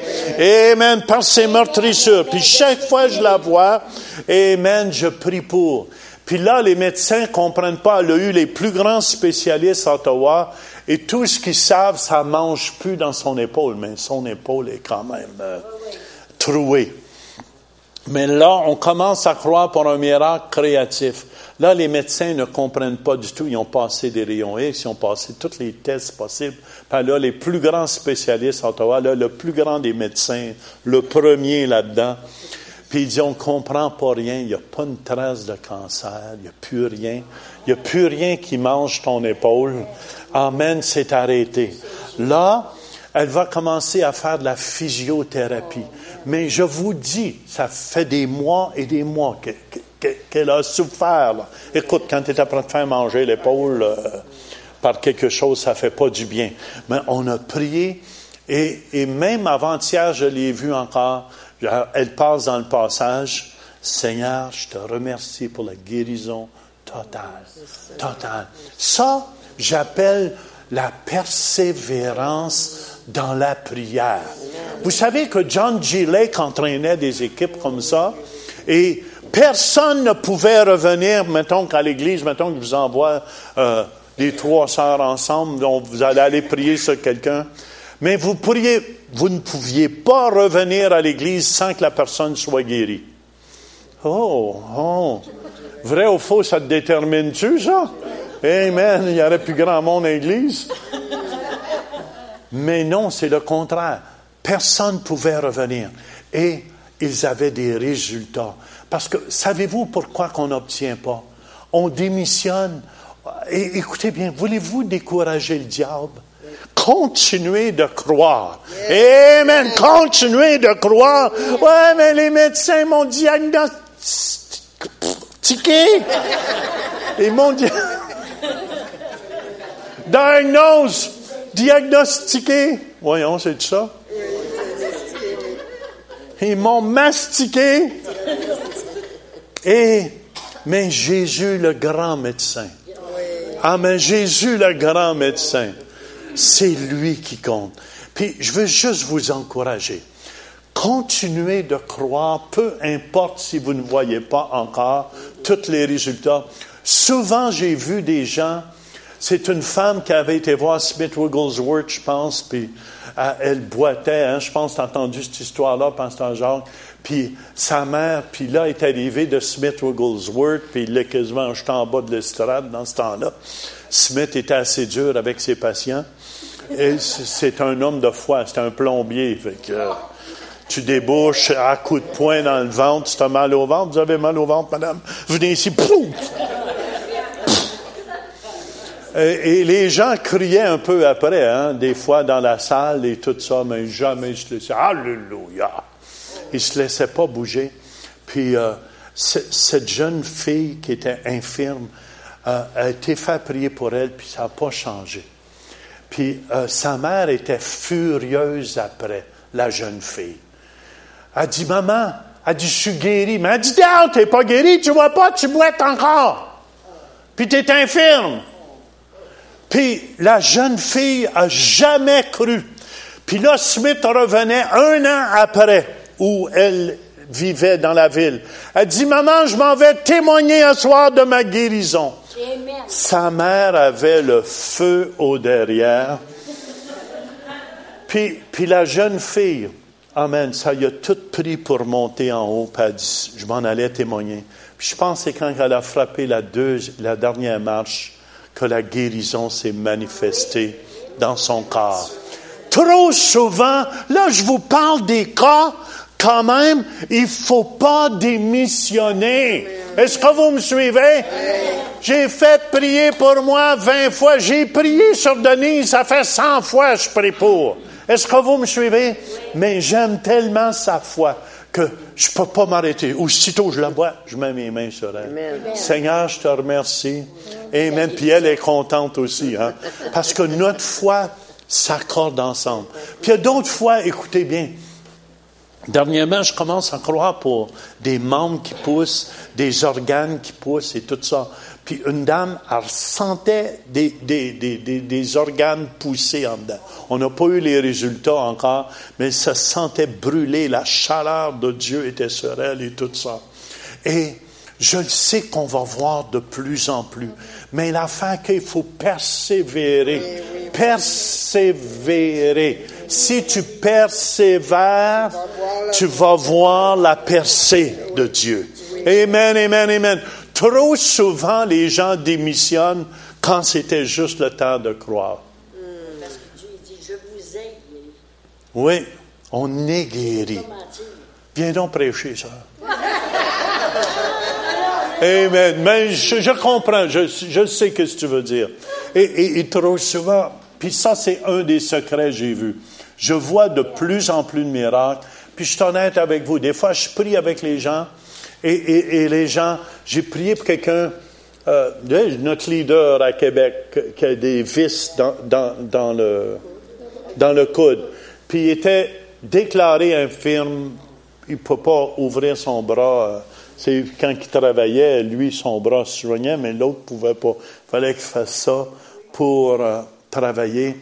[SPEAKER 2] Amen. Par ces meurtrissures. Puis chaque fois que je la vois, Amen, je prie pour. Puis là, les médecins comprennent pas. Elle a eu les plus grands spécialistes à Ottawa. Et tout ce qu'ils savent, ça mange plus dans son épaule. Mais son épaule est quand même euh, trouée. Mais là, on commence à croire pour un miracle créatif. Là, les médecins ne comprennent pas du tout. Ils ont passé des rayons X, ils ont passé tous les tests possibles. Puis là, les plus grands spécialistes à Ottawa, là, le plus grand des médecins, le premier là-dedans, puis il dit, on comprend pas rien, il n'y a pas une trace de cancer, il n'y a plus rien. Il n'y a plus rien qui mange ton épaule. Amen, c'est arrêté. Là, elle va commencer à faire de la physiothérapie. Mais je vous dis, ça fait des mois et des mois qu'elle a souffert. Écoute, quand tu es après de faire manger l'épaule euh, par quelque chose, ça fait pas du bien. Mais on a prié et, et même avant-hier, je l'ai vu encore. Elle passe dans le passage. Seigneur, je te remercie pour la guérison totale. Totale. Ça, j'appelle la persévérance dans la prière. Vous savez que John G. Lake entraînait des équipes comme ça et personne ne pouvait revenir, mettons qu'à l'église, mettons que vous envoie euh, les trois sœurs ensemble, dont vous allez aller prier sur quelqu'un. Mais vous ne pouviez pas revenir à l'église sans que la personne soit guérie. Oh, oh. Vrai ou faux, ça te détermine-tu, ça? Amen. Il y aurait plus grand monde à l'église. Mais non, c'est le contraire. Personne ne pouvait revenir. Et ils avaient des résultats. Parce que savez-vous pourquoi qu'on n'obtient pas? On démissionne. Et écoutez bien, voulez-vous décourager le diable? Continuez de croire. Amen. Continuez de croire. Ouais, mais les médecins m'ont diagnostiqué. Ils m'ont dit. Diagnose diagnostiqué. Voyons, c'est ça. Ils m'ont mastiqué. Et, mais Jésus, le grand médecin. Ah, mais Jésus, le grand médecin. C'est lui qui compte. Puis, je veux juste vous encourager. Continuez de croire, peu importe si vous ne voyez pas encore tous les résultats. Souvent, j'ai vu des gens c'est une femme qui avait été voir Smith Wigglesworth, je pense, puis euh, elle boitait, hein, je pense, tu as entendu cette histoire-là, Pasteur Jacques. Puis sa mère, puis là, est arrivée de Smith Wigglesworth, puis il l'a quasiment jeté en bas de l'estrade dans ce temps-là. Smith était assez dur avec ses patients. C'est un homme de foi, c'est un plombier. Euh, tu débouches à coups de poing dans le ventre, tu as mal au ventre, vous avez mal au ventre, madame, venez ici, pouf! Et, les gens criaient un peu après, hein, des fois dans la salle et tout ça, mais jamais ils se laissaient. Alléluia! Ils se laissaient pas bouger. Puis euh, cette jeune fille qui était infirme euh, a été fait prier pour elle, puis ça n'a pas changé. Puis euh, sa mère était furieuse après, la jeune fille. Elle dit, maman, elle dit, je suis guérie. Mais elle dit, tu t'es pas guérie, tu vois pas, tu boites encore. Puis tu es infirme. Puis la jeune fille a jamais cru. Puis là, Smith revenait un an après où elle vivait dans la ville. Elle dit, maman, je m'en vais témoigner un soir de ma guérison. Sa mère avait le feu au derrière. Puis, la jeune fille, Amen, ça y a tout pris pour monter en haut, puis elle dit, je m'en allais témoigner. Puis je pense que quand elle a frappé la, la dernière marche, que la guérison s'est manifestée dans son corps. Trop souvent, là je vous parle des cas, quand même, il faut pas démissionner. Est-ce que vous me suivez? J'ai fait prier pour moi 20 fois. J'ai prié sur Denise, ça fait 100 fois que je prie pour. Est-ce que vous me suivez? Mais j'aime tellement sa foi que je ne peux pas m'arrêter. Aussitôt je la vois, je mets mes mains sur elle. Seigneur, je te remercie. Amen. Puis elle est contente aussi, hein? Parce que notre foi s'accorde ensemble. Puis il y a d'autres fois, écoutez bien, Dernièrement, je commence à croire pour des membres qui poussent, des organes qui poussent et tout ça. Puis une dame, elle sentait des, des, des, des, des organes pousser en dedans. On n'a pas eu les résultats encore, mais ça sentait brûler. La chaleur de Dieu était sur elle et tout ça. Et je sais qu'on va voir de plus en plus. Mais l'affaire qu'il faut persévérer. Persévérer. Si tu persévères, tu vas voir la percée de Dieu. Amen, amen, amen. Trop souvent, les gens démissionnent quand c'était juste le temps de croire.
[SPEAKER 3] Parce que Dieu dit, je vous ai guéri.
[SPEAKER 2] Oui, on est guéri. Viens donc prêcher ça. Amen. Mais je, je comprends, je, je sais ce que tu veux dire. Et, et, et trop souvent, puis ça, c'est un des secrets que j'ai vu. Je vois de plus en plus de miracles. Puis je suis honnête avec vous. Des fois, je prie avec les gens. Et, et, et les gens, j'ai prié pour quelqu'un, euh, notre leader à Québec, qui a des vis dans, dans, dans le, dans le coude. Puis il était déclaré infirme. Il ne peut pas ouvrir son bras. C'est quand il travaillait, lui, son bras se soignait, mais l'autre ne pouvait pas. Il fallait qu'il fasse ça pour euh, travailler.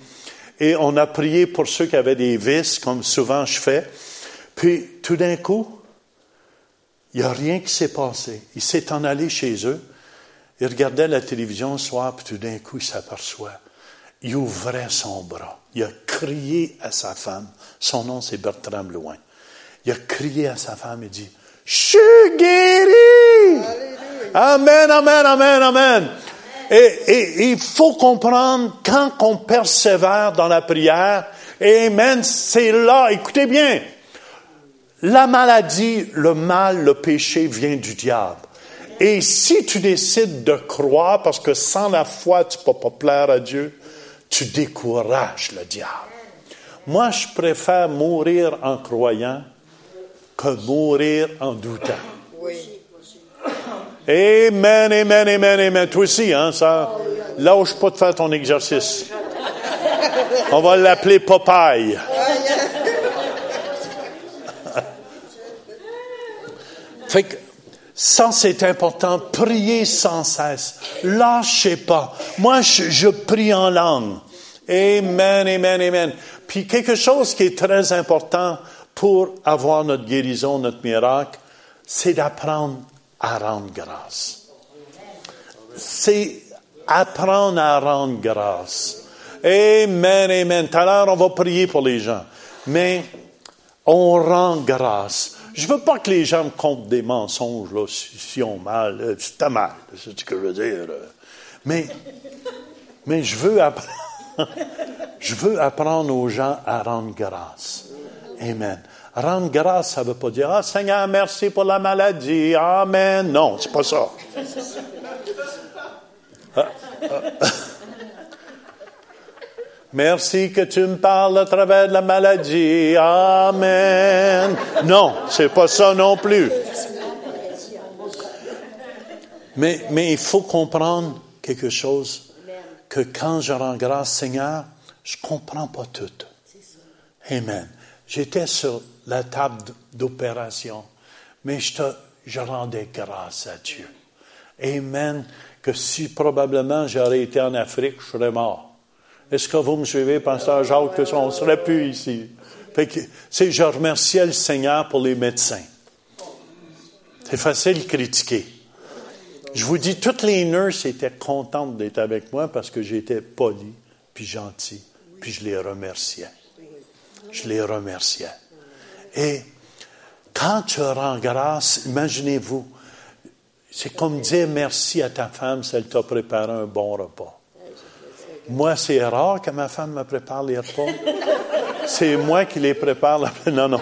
[SPEAKER 2] Et on a prié pour ceux qui avaient des vis, comme souvent je fais. Puis tout d'un coup, il n'y a rien qui s'est passé. Il s'est en allé chez eux. Il regardait la télévision le soir, puis tout d'un coup, il s'aperçoit. Il ouvrait son bras. Il a crié à sa femme. Son nom, c'est Bertram Loin. Il a crié à sa femme et dit, Je suis guéri! Amen, amen, amen, amen. Et il faut comprendre, quand on persévère dans la prière, Amen, c'est là, écoutez bien, la maladie, le mal, le péché vient du diable. Et si tu décides de croire, parce que sans la foi, tu ne peux pas plaire à Dieu, tu décourages le diable. Moi, je préfère mourir en croyant que mourir en doutant. Amen, amen, amen, amen. Toi aussi, hein, ça. Lâche pas de faire ton exercice. On va l'appeler Popeye. Fait que ça, c'est important. Priez sans cesse. Lâchez pas. Moi, je, prie en langue. Amen, amen, amen. Puis quelque chose qui est très important pour avoir notre guérison, notre miracle, c'est d'apprendre à rendre grâce. C'est apprendre à rendre grâce. Amen, amen. Tout à l'heure, on va prier pour les gens. Mais on rend grâce. Je veux pas que les gens me comptent des mensonges, là, si, on mal. euh, C'est mal, c'est ce que je veux dire. Mais, mais je veux apprendre, (laughs) je veux apprendre aux gens à rendre grâce. Amen. Rendre grâce, ça veut pas dire, ah, Seigneur, merci pour la maladie. Amen. Non, c'est pas ça. (laughs) Merci que tu me parles à travers la maladie. Amen. Non, c'est pas ça non plus. Mais, mais il faut comprendre quelque chose, que quand je rends grâce, Seigneur, je comprends pas tout. Amen. J'étais sur la table d'opération, mais je, te, je rendais grâce à Dieu. Amen. Que si probablement j'aurais été en Afrique, je serais mort. Est-ce que vous me suivez, Pasteur Jacques, que on ne serait plus ici? Je remerciais le Seigneur pour les médecins. C'est facile de critiquer. Je vous dis, toutes les nurses étaient contentes d'être avec moi parce que j'étais poli, puis gentil, puis je les remerciais. Je les remerciais. Et quand tu rends grâce, imaginez-vous, c'est comme dire merci à ta femme si elle t'a préparé un bon repas. Moi, c'est rare que ma femme me prépare les repas. (laughs) C'est moi qui les prépare. (laughs) Non, non.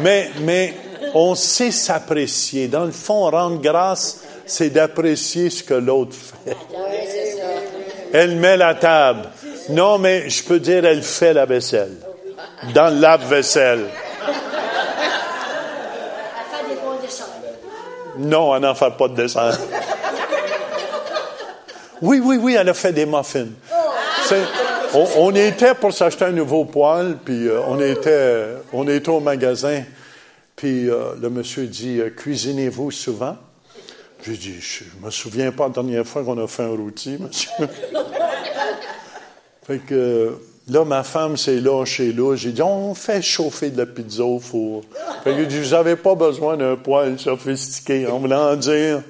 [SPEAKER 2] Mais, mais on sait s'apprécier. Dans le fond, rendre grâce, c'est d'apprécier ce que l'autre fait. Elle met la table. Non, mais je peux dire, elle fait la vaisselle. Dans le lave-vaisselle.
[SPEAKER 3] Elle fait des bons dessins.
[SPEAKER 2] Non, elle n'en fait pas de dessin. (laughs) Oui, oui, oui, elle a fait des muffins. C'est- on, on était pour s'acheter un nouveau poêle, puis euh, on était, on était au magasin, puis euh, le monsieur dit euh, cuisinez-vous souvent? J'ai dit je, je me souviens pas la dernière fois qu'on a fait un rôti, monsieur. fait que là ma femme s'est lâchée là. J'ai dit on fait chauffer de la pizza au four. Fait que dit vous avez pas besoin d'un poêle sophistiqué. En voulant dire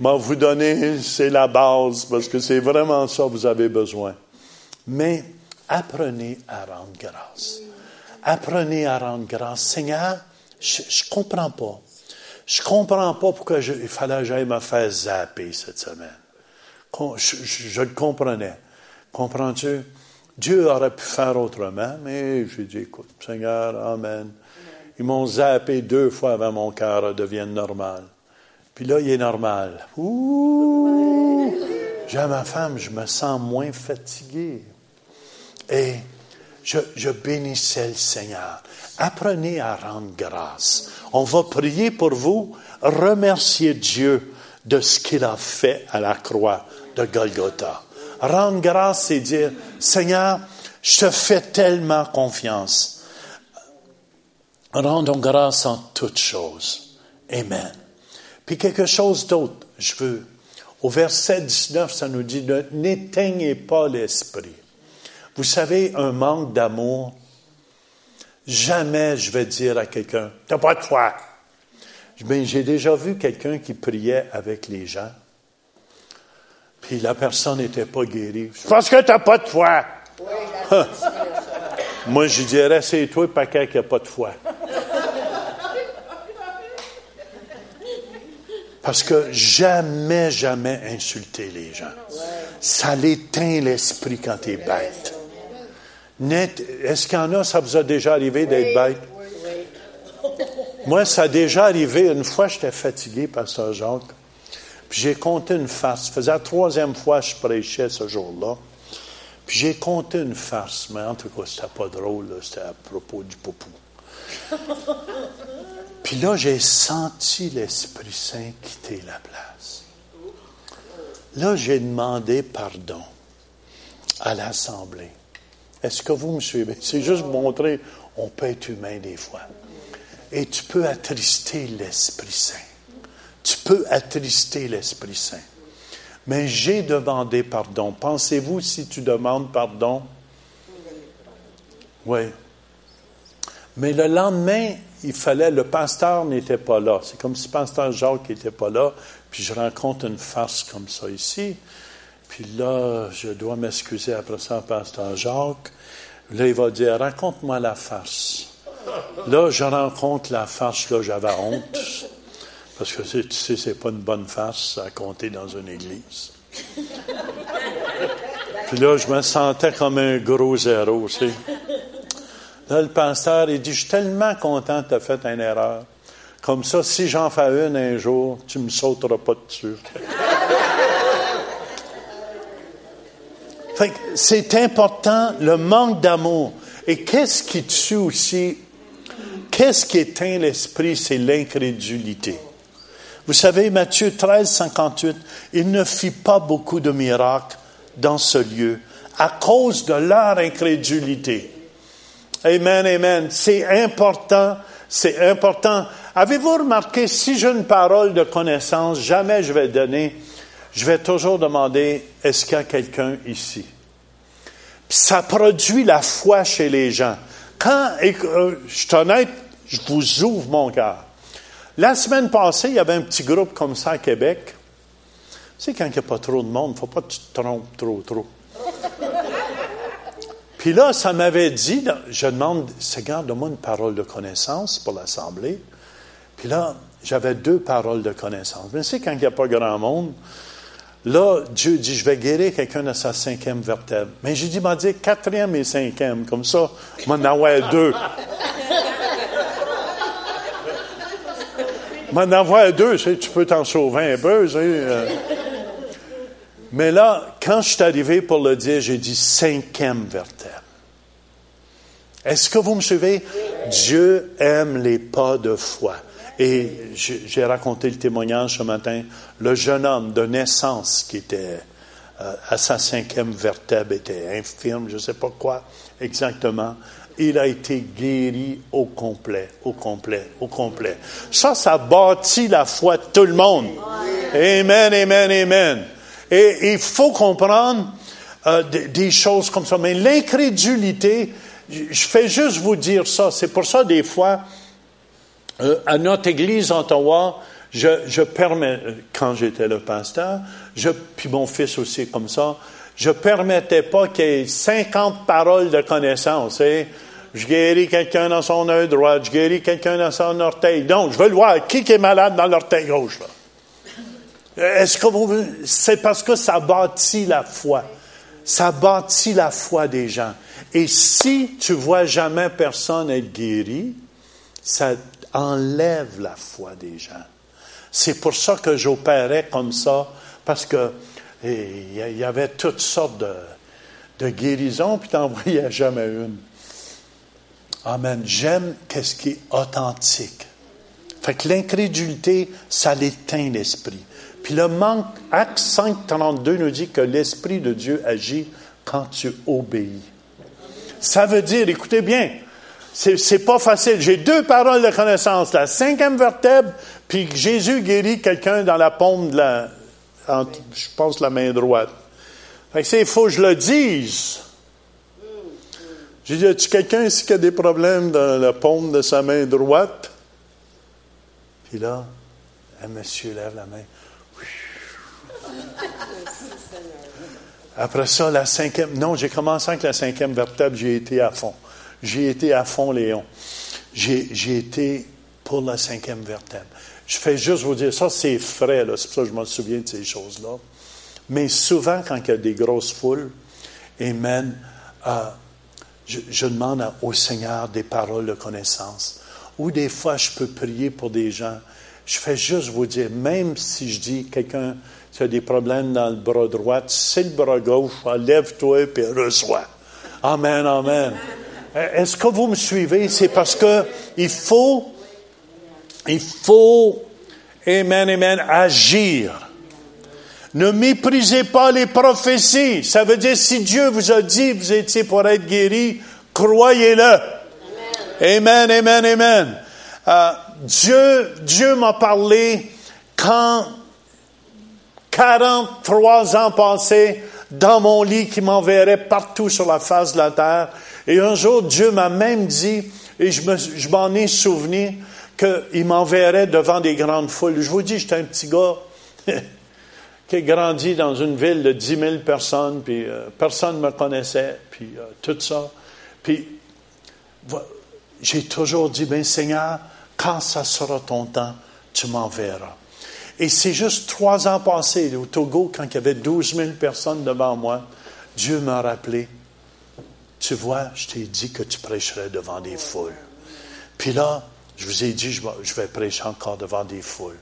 [SPEAKER 2] moi vous donner c'est la base parce que c'est vraiment ça que vous avez besoin. Mais apprenez à rendre grâce. Apprenez à rendre grâce. Seigneur, je ne comprends pas. Je comprends pas pourquoi il fallait que j'aille me faire zapper cette semaine. Je le comprenais. Comprends-tu? Dieu aurait pu faire autrement, mais j'ai dit, écoute, Seigneur, Amen. Ils m'ont zappé deux fois avant mon cœur devienne normal. Puis là, il est normal. Ouh! J'ai ma femme, je me sens moins fatigué. Et je, je bénissais le Seigneur. Apprenez à rendre grâce. On va prier pour vous. Remercier Dieu de ce qu'il a fait à la croix de Golgotha. Rendre grâce, c'est dire, Seigneur, je te fais tellement confiance. Rendons grâce en toutes choses. Amen. Puis quelque chose d'autre, je veux. Au verset 19, ça nous dit, Ne- n'éteignez pas l'esprit. Vous savez, un manque d'amour, jamais je vais dire à quelqu'un, t'as pas de foi. J'ai déjà vu quelqu'un qui priait avec les gens, puis la personne n'était pas guérie. C'est parce que t'as pas de foi. Hein. Moi, je dirais, c'est toi paquet qui n'a pas de foi. Parce que jamais, jamais insulter les gens. Ça l'éteint l'esprit quand tu es bête. Net- Est-ce qu'il y en a, ça vous a déjà arrivé d'être bête? Moi, ça a déjà arrivé. Une fois, j'étais fatigué, Pasteur Jacques. Puis j'ai compté une farce. Ça faisait la troisième fois que je prêchais ce jour-là. Puis j'ai compté une farce. Mais en tout cas, c'était pas drôle. là. C'était à propos du poupou. Puis là, j'ai senti l'Esprit Saint quitter la place. Là, j'ai demandé pardon à l'Assemblée. Est-ce que vous me suivez? C'est juste montrer, on peut être humain des fois. Et tu peux attrister l'Esprit Saint. Tu peux attrister l'Esprit Saint. Mais j'ai demandé pardon. Pensez-vous si tu demandes pardon? Oui. Mais le lendemain, il fallait, le pasteur n'était pas là. C'est comme si le pasteur Jacques n'était pas là. Puis je rencontre une farce comme ça ici. Puis là, je dois m'excuser après ça pasteur Jacques. Là, il va dire, raconte-moi la farce. Là, je rencontre la farce, là, j'avais honte. Parce que tu sais, c'est pas une bonne farce à compter dans une église. Puis là, je me sentais comme un gros zéro, tu sais. Le pasteur, il dit, je suis tellement content que tu as fait une erreur. Comme ça, si j'en fais une un jour, tu me sauteras pas dessus. Fait c'est important, le manque d'amour. Et qu'est-ce qui tue aussi? Qu'est-ce qui éteint l'esprit? C'est l'incrédulité. Vous savez, Matthieu 13, 58, il ne fit pas beaucoup de miracles dans ce lieu à cause de leur incrédulité. Amen, amen. C'est important, c'est important. Avez-vous remarqué, si j'ai une parole de connaissance, jamais je vais donner, je vais toujours demander, est-ce qu'il y a quelqu'un ici? Ça produit la foi chez les gens. Quand, euh, je suis honnête, je vous ouvre mon cœur. La semaine passée, il y avait un petit groupe comme ça à Québec. Sais, quand il n'y a pas trop de monde, il ne faut pas que tu te trompes trop, trop. Puis là, ça m'avait dit, je demande, Seigneur, donne-moi une parole de connaissance pour l'Assemblée. Puis là, j'avais deux paroles de connaissance. Mais c'est quand il n'y a pas grand monde. Là, Dieu dit, je vais guérir quelqu'un de sa cinquième vertèbre. Mais j'ai dit, m'a dit quatrième et cinquième. Comme ça, m'en avoir deux. M'en avoir deux, tu peux t'en sauver un peu. tu sais, euh. Mais là, quand je suis arrivé pour le dire, j'ai dit cinquième vertèbre. Est-ce que vous me suivez? Dieu aime les pas de foi. Et j'ai raconté le témoignage ce matin, le jeune homme de naissance qui était euh, à sa cinquième vertèbre était infirme, je ne sais pas quoi exactement. Il a été guéri au complet, au complet, au complet. Ça, ça bâtit la foi de tout le monde. Amen, amen, amen. Et il faut comprendre euh, des, choses comme ça. Mais l'incrédulité, je fais juste vous dire ça. C'est pour ça, des fois, euh, à notre église en Ottawa, je, je permets, quand j'étais le pasteur, je, puis mon fils aussi comme ça, je permettais pas qu'il y ait 50 paroles de connaissance. Hein? Je guéris quelqu'un dans son œil droit, je guéris quelqu'un dans son orteil. Donc, je veux le voir. Qui est malade dans l'orteil gauche, là? Est-ce que vous, c'est parce que ça bâtit la foi. Ça bâtit la foi des gens. Et si tu vois jamais personne être guéri, ça enlève la foi des gens. C'est pour ça que j'opérais comme ça, parce que il y avait toutes sortes de, de guérisons, puis tu n'en (laughs) voyais jamais une. Amen. J'aime qu'est-ce qui est authentique. Fait que l'incrédulité, ça l'éteint l'esprit. Puis le manque, Acte 5, 32 nous dit que l'Esprit de Dieu agit quand tu obéis. Ça veut dire, écoutez bien, c'est pas facile. J'ai deux paroles de connaissance. La cinquième vertèbre, puis Jésus guérit quelqu'un dans la paume de la, je pense, la main droite. Il faut que je le dise. J'ai dit, as-tu quelqu'un ici qui a des problèmes dans la paume de sa main droite? Puis là, un monsieur lève la main. Après ça, la cinquième, non, j'ai commencé avec la cinquième vertèbre, j'ai été à fond. J'ai été à fond, Léon. J'ai été pour la cinquième vertèbre. Je fais juste vous dire, ça c'est frais, c'est pour ça que je me souviens de ces choses-là. Mais souvent, quand il y a des grosses foules, Amen, euh, je, je, demande au Seigneur des paroles de connaissance. Ou des fois, je peux prier pour des gens. Je fais juste vous dire, même si je dis quelqu'un tu as des problèmes dans le bras droit, c'est le bras gauche, lève-toi et reçois. Amen, amen. Est-ce que vous me suivez? C'est parce que il faut, il faut, amen, amen, agir. Ne méprisez pas les prophéties. Ça veut dire, si Dieu vous a dit vous étiez pour être guéri, croyez-le. Amen, amen, amen. Euh, Dieu, Dieu m'a parlé quand 43 ans passés dans mon lit qui m'enverrait partout sur la face de la terre. Et un jour, Dieu m'a même dit, et je, m'en ai souvenu, qu'il m'enverrait devant des grandes foules. Je vous dis, j'étais un petit gars (laughs) qui a grandi dans une ville de 10 000 personnes, puis euh, personne ne me connaissait, puis euh, tout ça. Puis j'ai toujours dit, ben Seigneur, quand ça sera ton temps, tu m'enverras. Et c'est juste trois ans passés au Togo, quand il y avait 12 000 personnes devant moi, Dieu m'a rappelé, tu vois, je t'ai dit que tu prêcherais devant des foules. Puis là, je vous ai dit, je vais prêcher encore devant des foules.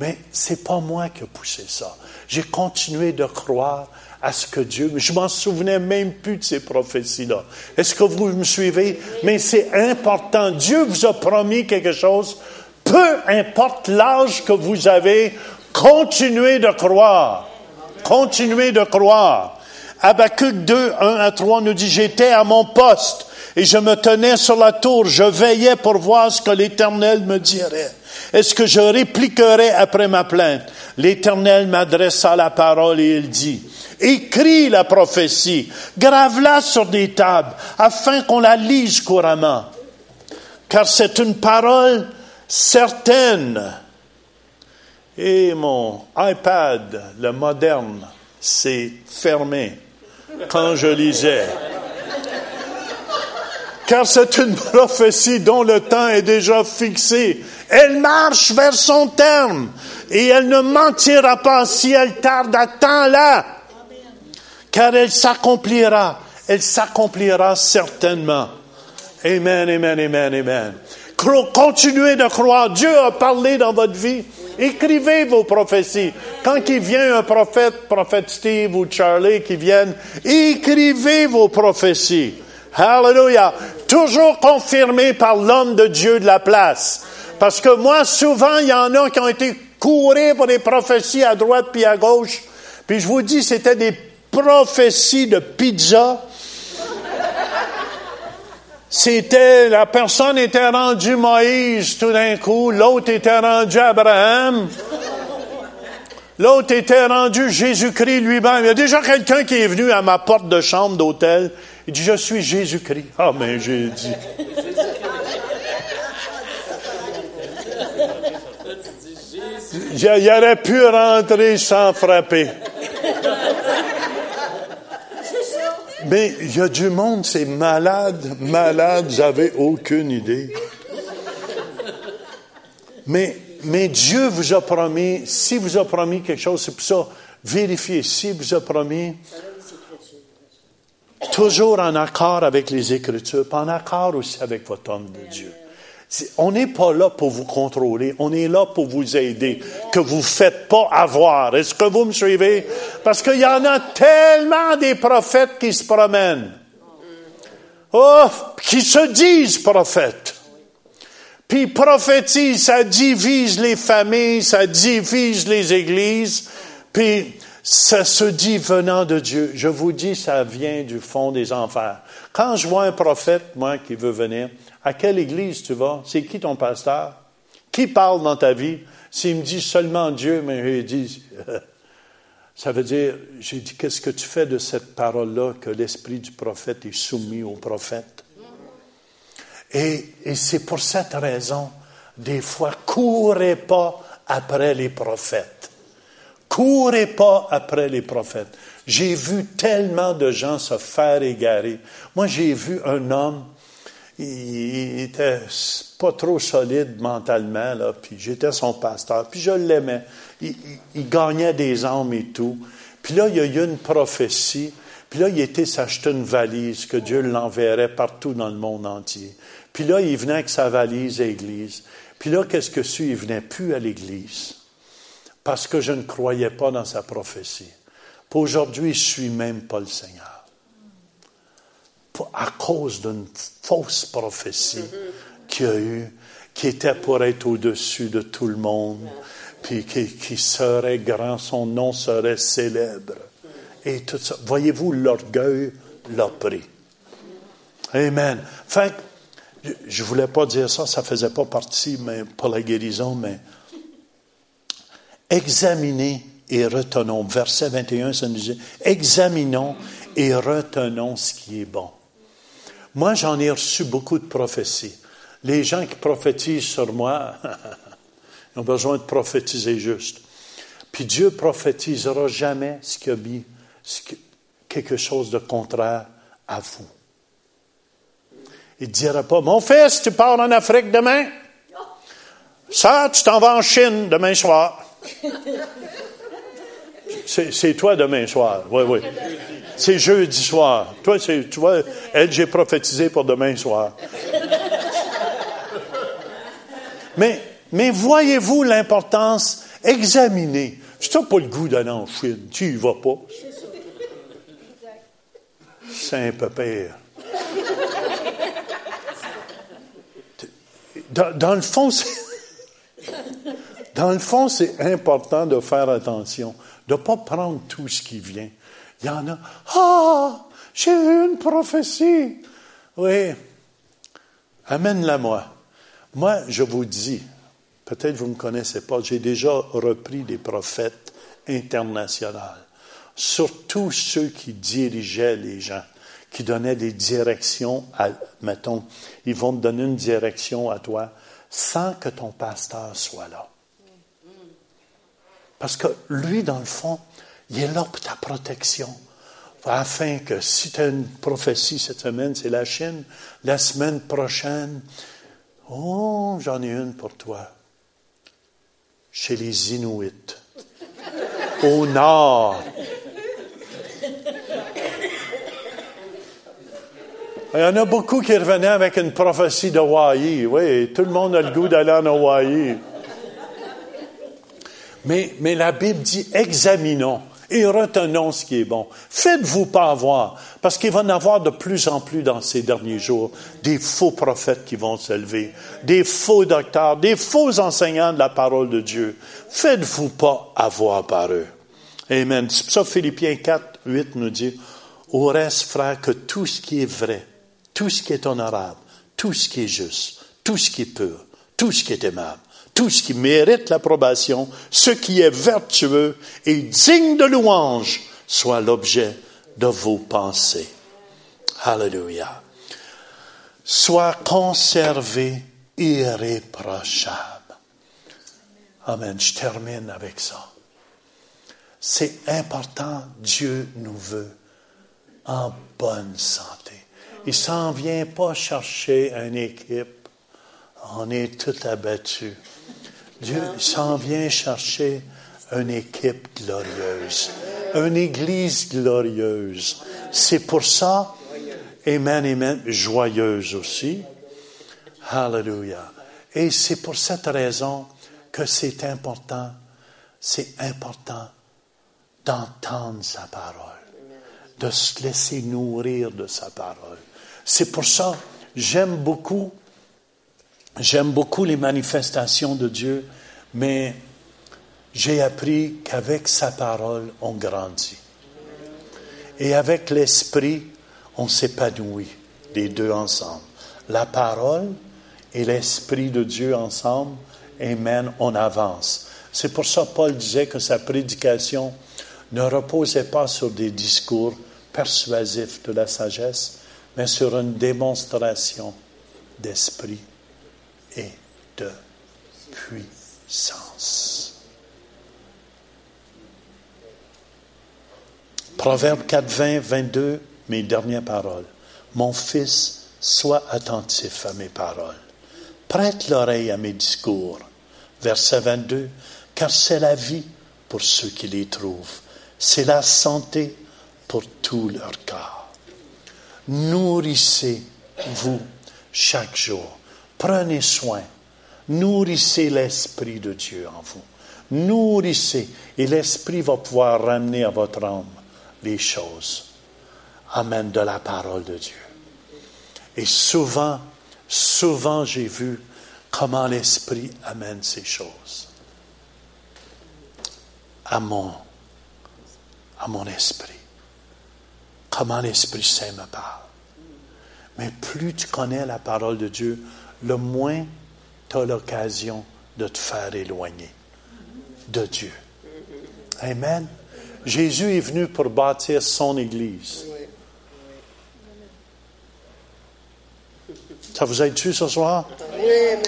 [SPEAKER 2] Mais c'est pas moi qui ai poussé ça. J'ai continué de croire à ce que Dieu, je m'en souvenais même plus de ces prophéties-là. Est-ce que vous me suivez? Mais c'est important. Dieu vous a promis quelque chose peu importe l'âge que vous avez, continuez de croire. Continuez de croire. Habakkuk 2, 1 à 3 nous dit, j'étais à mon poste et je me tenais sur la tour, je veillais pour voir ce que l'Éternel me dirait. Est-ce que je répliquerais après ma plainte? L'Éternel m'adressa la parole et il dit, écris la prophétie, grave-la sur des tables, afin qu'on la lise couramment. Car c'est une parole certaines. Et mon iPad, le moderne, s'est fermé quand je lisais. Car c'est une prophétie dont le temps est déjà fixé. Elle marche vers son terme et elle ne mentira pas si elle tarde à temps là. Car elle s'accomplira. Elle s'accomplira certainement. Amen, amen, amen, amen. Continuez de croire. Dieu a parlé dans votre vie. Écrivez vos prophéties. Quand il vient un prophète, prophète Steve ou Charlie qui viennent, écrivez vos prophéties. Hallelujah. Toujours confirmé par l'homme de Dieu de la place. Parce que moi, souvent, il y en a qui ont été courés pour des prophéties à droite puis à gauche. Puis je vous dis, c'était des prophétie de pizza. C'était, la personne était rendue Moïse tout d'un coup, l'autre était rendu Abraham, l'autre était rendu Jésus-Christ lui-même. Il y a déjà quelqu'un qui est venu à ma porte de chambre d'hôtel. Il dit, je suis Jésus-Christ. Ah, mais j'ai dit. (laughs) Il aurait pu rentrer sans frapper. Mais il y a du monde, c'est malade, malade, j'avais aucune idée. Mais, Dieu vous a promis, si vous a promis quelque chose, c'est pour ça, vérifiez, si vous a promis, toujours en accord avec les Écritures, pas en accord aussi avec votre homme de Dieu. On n'est pas là pour vous contrôler, on est là pour vous aider, que vous ne faites pas avoir. Est-ce que vous me suivez? Parce qu'il y en a tellement des prophètes qui se promènent. Oh, qui se disent prophètes. Puis prophétisent, ça divise les familles, ça divise les églises, puis ça se dit venant de Dieu. Je vous dis, ça vient du fond des enfers. Quand je vois un prophète, moi, qui veut venir, à quelle église tu vas? C'est qui ton pasteur? Qui parle dans ta vie? S'il me dit seulement Dieu, mais il dit, (laughs) ça veut dire, j'ai dit, qu'est-ce que tu fais de cette parole-là que l'esprit du prophète est soumis au prophète? Et, et c'est pour cette raison, des fois, courez pas après les prophètes. Courez pas après les prophètes. J'ai vu tellement de gens se faire égarer. Moi, j'ai vu un homme il, était pas trop solide mentalement, là, puis j'étais son pasteur, puis je l'aimais. Il, gagnait des âmes et tout. Puis là, il y a eu une prophétie, puis là, il était s'acheter une valise, que Dieu l'enverrait partout dans le monde entier. Puis là, il venait avec sa valise à l'église. Puis là, qu'est-ce que c'est? Il venait plus à l'église. Parce que je ne croyais pas dans sa prophétie. Puis aujourd'hui, je suis même pas le Seigneur à cause d'une fausse prophétie qu'il y a eu, qui était pour être au-dessus de tout le monde, puis qui, serait grand, son nom serait célèbre. Et tout ça. Voyez-vous, l'orgueil l'a pris. Amen. Enfin, je ne voulais pas dire ça, ça ne faisait pas partie mais, pour la guérison, mais examinez et retenons. Verset 21, ça nous dit, examinons et retenons ce qui est bon. Moi, j'en ai reçu beaucoup de prophéties. Les gens qui prophétisent sur moi (laughs) ont besoin de prophétiser juste. Puis Dieu prophétisera jamais ce qui a mis quelque chose de contraire à vous. Il ne dira pas, mon fils, tu pars en Afrique demain? Ça, tu t'en vas en Chine demain soir. C'est toi demain soir. Oui, oui. C'est jeudi soir. Toi, tu vois, elle, j'ai prophétisé pour demain soir. mais, voyez-vous l'importance? Examinez. Si tu pas le goût d'aller en Chine, tu y vas pas. C'est un peu pire. C'est, dans le fond, c'est important de faire attention, de ne pas prendre tout ce qui vient. Il y en a. Ah, j'ai eu une prophétie. Oui. Amène-la moi. Moi, je vous dis, peut-être vous ne me connaissez pas, j'ai déjà repris des prophètes internationaux. Surtout ceux qui dirigeaient les gens, qui donnaient des directions à, mettons, ils vont te donner une direction à toi sans que ton pasteur soit là. Parce que lui, dans le fond, il est là pour ta protection. Afin que si tu as une prophétie cette semaine, c'est la Chine, la semaine prochaine, oh, j'en ai une pour toi. Chez les Inuits, au nord. Il y en a beaucoup qui revenaient avec une prophétie d'Hawaï. Oui, tout le monde a le goût d'aller en Hawaï. Mais, mais la Bible dit examinons et retenons ce qui est bon. Faites-vous pas avoir, parce qu'il va en avoir de plus en plus dans ces derniers jours des faux prophètes qui vont se lever, des faux docteurs, des faux enseignants de la parole de Dieu. Faites-vous pas avoir par eux. Amen. C'est ça Philippiens 4, 8 nous dit, au reste, frère, que tout ce qui est vrai, tout ce qui est honorable, tout ce qui est juste, tout ce qui est pur, tout ce qui est aimable, tout ce qui mérite l'approbation, ce qui est vertueux et digne de louange, soit l'objet de vos pensées. Alléluia. Soit conservé irréprochable. Amen. Je termine avec ça. C'est important. Dieu nous veut en bonne santé. Il s'en vient pas chercher une équipe. On est tout abattu. Dieu s'en vient chercher une équipe glorieuse, une église glorieuse. C'est pour ça, Amen, Amen, joyeuse aussi. Hallelujah. Et c'est pour cette raison que c'est important, c'est important d'entendre sa parole, de se laisser nourrir de sa parole. C'est pour ça, j'aime beaucoup, j'aime beaucoup les manifestations de Dieu, mais j'ai appris qu'avec sa parole, on grandit. Et avec l'esprit, on s'épanouit, les deux ensemble. La parole et l'Esprit de Dieu ensemble, Amen, on avance. C'est pour ça que Paul disait que sa prédication ne reposait pas sur des discours persuasifs de la sagesse, mais sur une démonstration d'esprit et de puissance. Proverbe 4, 20, 22, mes dernières paroles. Mon fils, sois attentif à mes paroles Prête l'oreille à mes discours. Verset 22. Car c'est la vie pour ceux qui les trouvent. C'est la santé pour tout leur corps. Nourrissez-vous chaque jour. Prenez soin. Nourrissez l'Esprit de Dieu en vous. Nourrissez. Et l'Esprit va pouvoir ramener à votre âme les choses. Amen de la parole de Dieu. Et souvent, Souvent, j'ai vu comment l'Esprit amène ces choses à mon, à mon esprit. Comment l'Esprit Saint me parle. Mais plus tu connais la parole de Dieu, le moins tu as l'occasion de te faire éloigner de Dieu. Amen. Jésus est venu pour bâtir son Église. Ça vous aide-tu ce soir?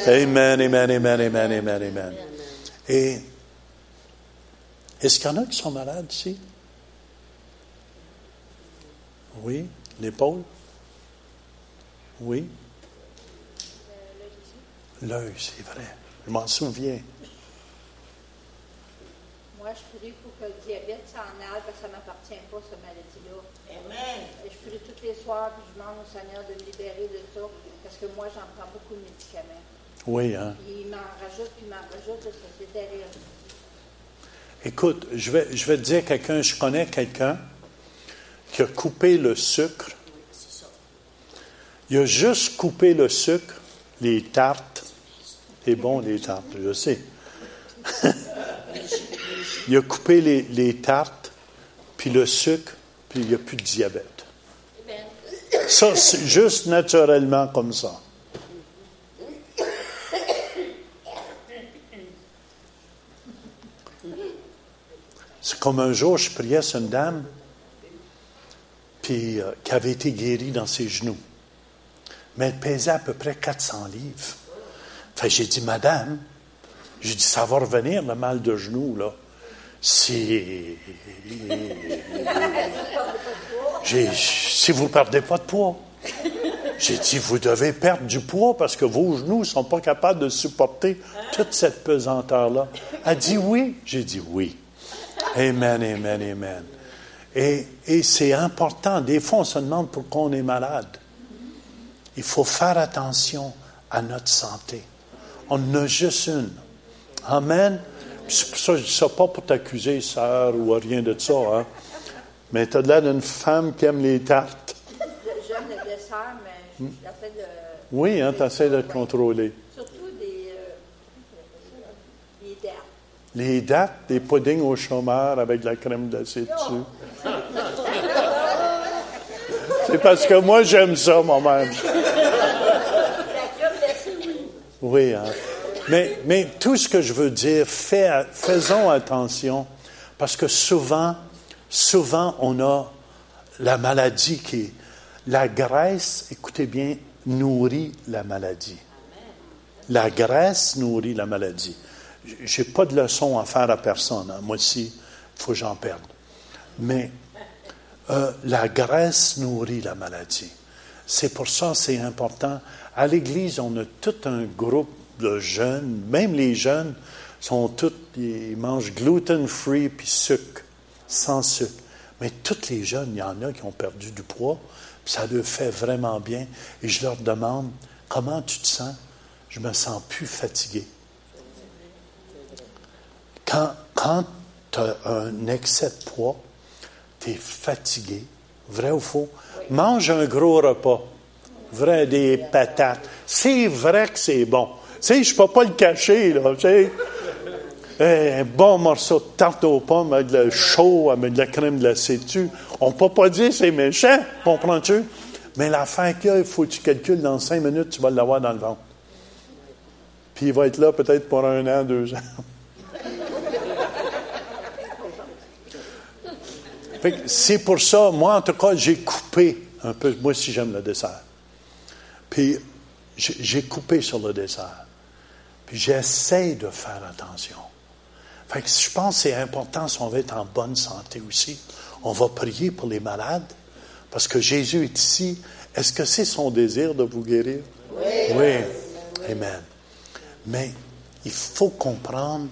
[SPEAKER 2] Amen, amen, amen, amen, amen, amen. Et est-ce qu'il y en a qui sont malades ici? Oui. L'épaule? Oui. L'œil, c'est vrai. Je m'en souviens.
[SPEAKER 3] Moi, je prie pour que le diabète s'en aille, parce que ça ne m'appartient pas, cette maladie-là. Amen. Et je prie tous les soirs, puis je demande au Seigneur de me libérer de ça parce que moi, j'en prends beaucoup de médicaments.
[SPEAKER 2] Oui, hein?
[SPEAKER 3] il m'en rajoute, puis il m'en rajoute, c'est terrible.
[SPEAKER 2] Écoute, je vais, je vais te dire quelqu'un, je connais quelqu'un qui a coupé le sucre. Il a juste coupé le sucre, les tartes. C'est bon, les tartes, je sais. il a coupé les, les tartes, puis le sucre, puis il n'y a plus de diabète. Ça, c'est juste naturellement comme ça. C'est comme un jour, je priais sur une dame puis, euh, qui avait été guérie dans ses genoux. Mais elle pesait à peu près 400 livres. Fait j'ai dit, Madame, j'ai dit, ça va revenir, le mal de genoux, là. Si, si vous ne perdez pas de poids. J'ai dit, vous devez perdre du poids parce que vos genoux ne sont pas capables de supporter toute cette pesanteur-là. Elle dit oui. J'ai dit oui. Amen, amen, amen. Et, et c'est important. Des fois, on se demande pourquoi on est malade. Il faut faire attention à notre santé. On a juste une. Amen. Ça je ne dis ça pas pour t'accuser, sœur, ou rien de ça. Hein. Mais tu as l'air d'une femme qui aime les tartes.
[SPEAKER 3] J'aime le dessert, mais hmm. j'essaie de.
[SPEAKER 2] Oui, hein, tu essaies de te contrôler.
[SPEAKER 3] Surtout des, euh, des dates.
[SPEAKER 2] Les dates, des puddings au chômeur avec de la crème glacée dessus. C'est parce que moi, j'aime ça moi-même. (laughs) Oui, hein. mais, tout ce que je veux dire, faisons attention, parce que souvent, souvent, on a la maladie qui La graisse, écoutez bien, nourrit la maladie. La graisse nourrit la maladie. Je n'ai pas de leçon à faire à personne. Hein. Moi aussi, il faut que j'en perde. Mais euh, la graisse nourrit la maladie. C'est pour ça c'est important. À l'Église, on a tout un groupe de jeunes, même les jeunes sont tous, ils mangent gluten-free puis sucre, sans sucre. Mais tous les jeunes, il y en a qui ont perdu du poids, puis ça leur fait vraiment bien. Et je leur demande, comment tu te sens? Je me sens plus fatigué. Quand, quand tu as un excès de poids, tu es fatigué, vrai ou faux? Mange un gros repas, vrai, des patates. C'est vrai que c'est bon. Tu sais, je ne peux pas le cacher, là. Un bon morceau de tarte aux pommes avec de chaud, avec de la crème glacée On ne peut pas dire c'est méchant, comprends-tu? Mais la fin qu'il il faut que tu calcules dans cinq minutes, tu vas l'avoir dans le ventre. Puis il va être là peut-être pour un an, deux ans. C'est pour ça, moi en tout cas, j'ai coupé un peu. Moi aussi, j'aime le dessert. Puis j'ai coupé sur le dessert. Puis j'essaie de faire attention. Fait que je pense que c'est important si on veut être en bonne santé aussi. On va prier pour les malades parce que Jésus est ici. Est-ce que c'est son désir de vous guérir? Oui. Oui. Amen. Mais il faut comprendre,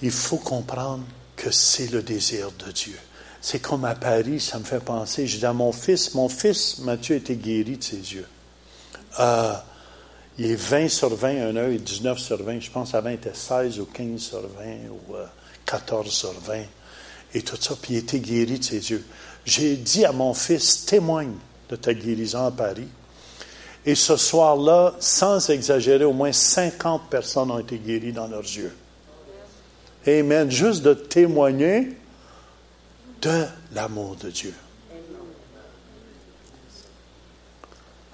[SPEAKER 2] il faut comprendre que c'est le désir de Dieu. C'est comme à Paris, ça me fait penser, je dis à mon fils, mon fils, Mathieu, était guéri de ses yeux. Euh, il est 20 sur 20, un œil, 19 sur 20. Je pense qu'avant, il était 16 ou 15 sur 20 ou 14 euh, sur 20 et tout ça. Puis il était guéri de ses yeux. J'ai dit à mon fils, témoigne de ta guérison à Paris. Et ce soir-là, sans exagérer, au moins 50 personnes ont été guéries dans leurs yeux. Amen. Juste de témoigner de l'amour de Dieu.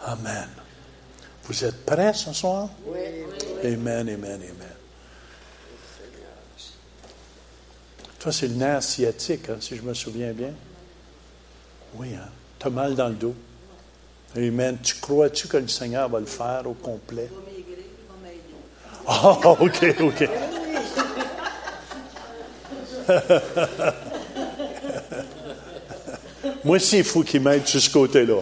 [SPEAKER 2] Amen. Vous êtes prêts ce soir? Oui. Amen, amen, amen. Toi, c'est le nerf sciatique, hein, si je me souviens bien. Oui, hein? Tu as mal dans le dos. Amen. Tu crois-tu que le Seigneur va le faire au complet? Ah, oh, OK, OK. (laughs) Moi il faut qu'il m'aide de ce côté-là.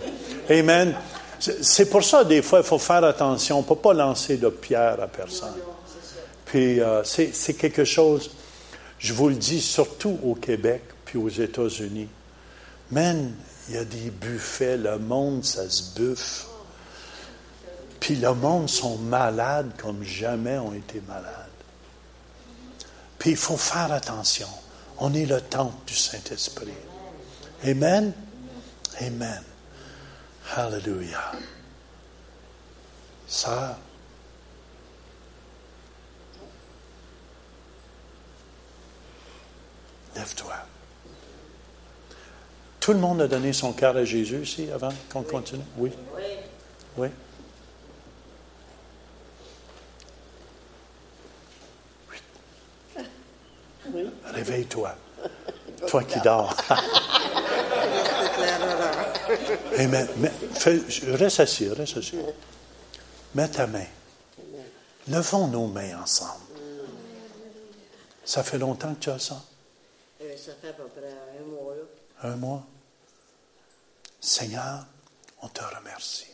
[SPEAKER 2] Amen. C'est pour ça, des fois, il faut faire attention. On ne peut pas lancer de pierre à personne. Puis, euh, c'est quelque chose, je vous le dis, surtout au Québec, puis aux États-Unis. Man, il y a des buffets, le monde, ça se buffe. Puis le monde sont malades comme jamais ont été malades. Il faut faire attention. On est le temple du Saint-Esprit. Amen? Amen. Hallelujah. Ça, lève-toi. Tout le monde a donné son cœur à Jésus ici avant qu'on continue? Oui? Oui. Oui. Réveille-toi. Toi qui dors. (laughs) (laughs) mais, reste assis, reste assis. Mets ta main. Levons nos mains ensemble. Ça fait longtemps que tu as ça?
[SPEAKER 4] Euh, ça fait à peu près un mois.
[SPEAKER 2] Un mois? Seigneur, on te remercie.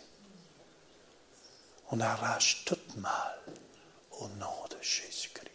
[SPEAKER 2] On arrache tout mal au nom de Jésus-Christ.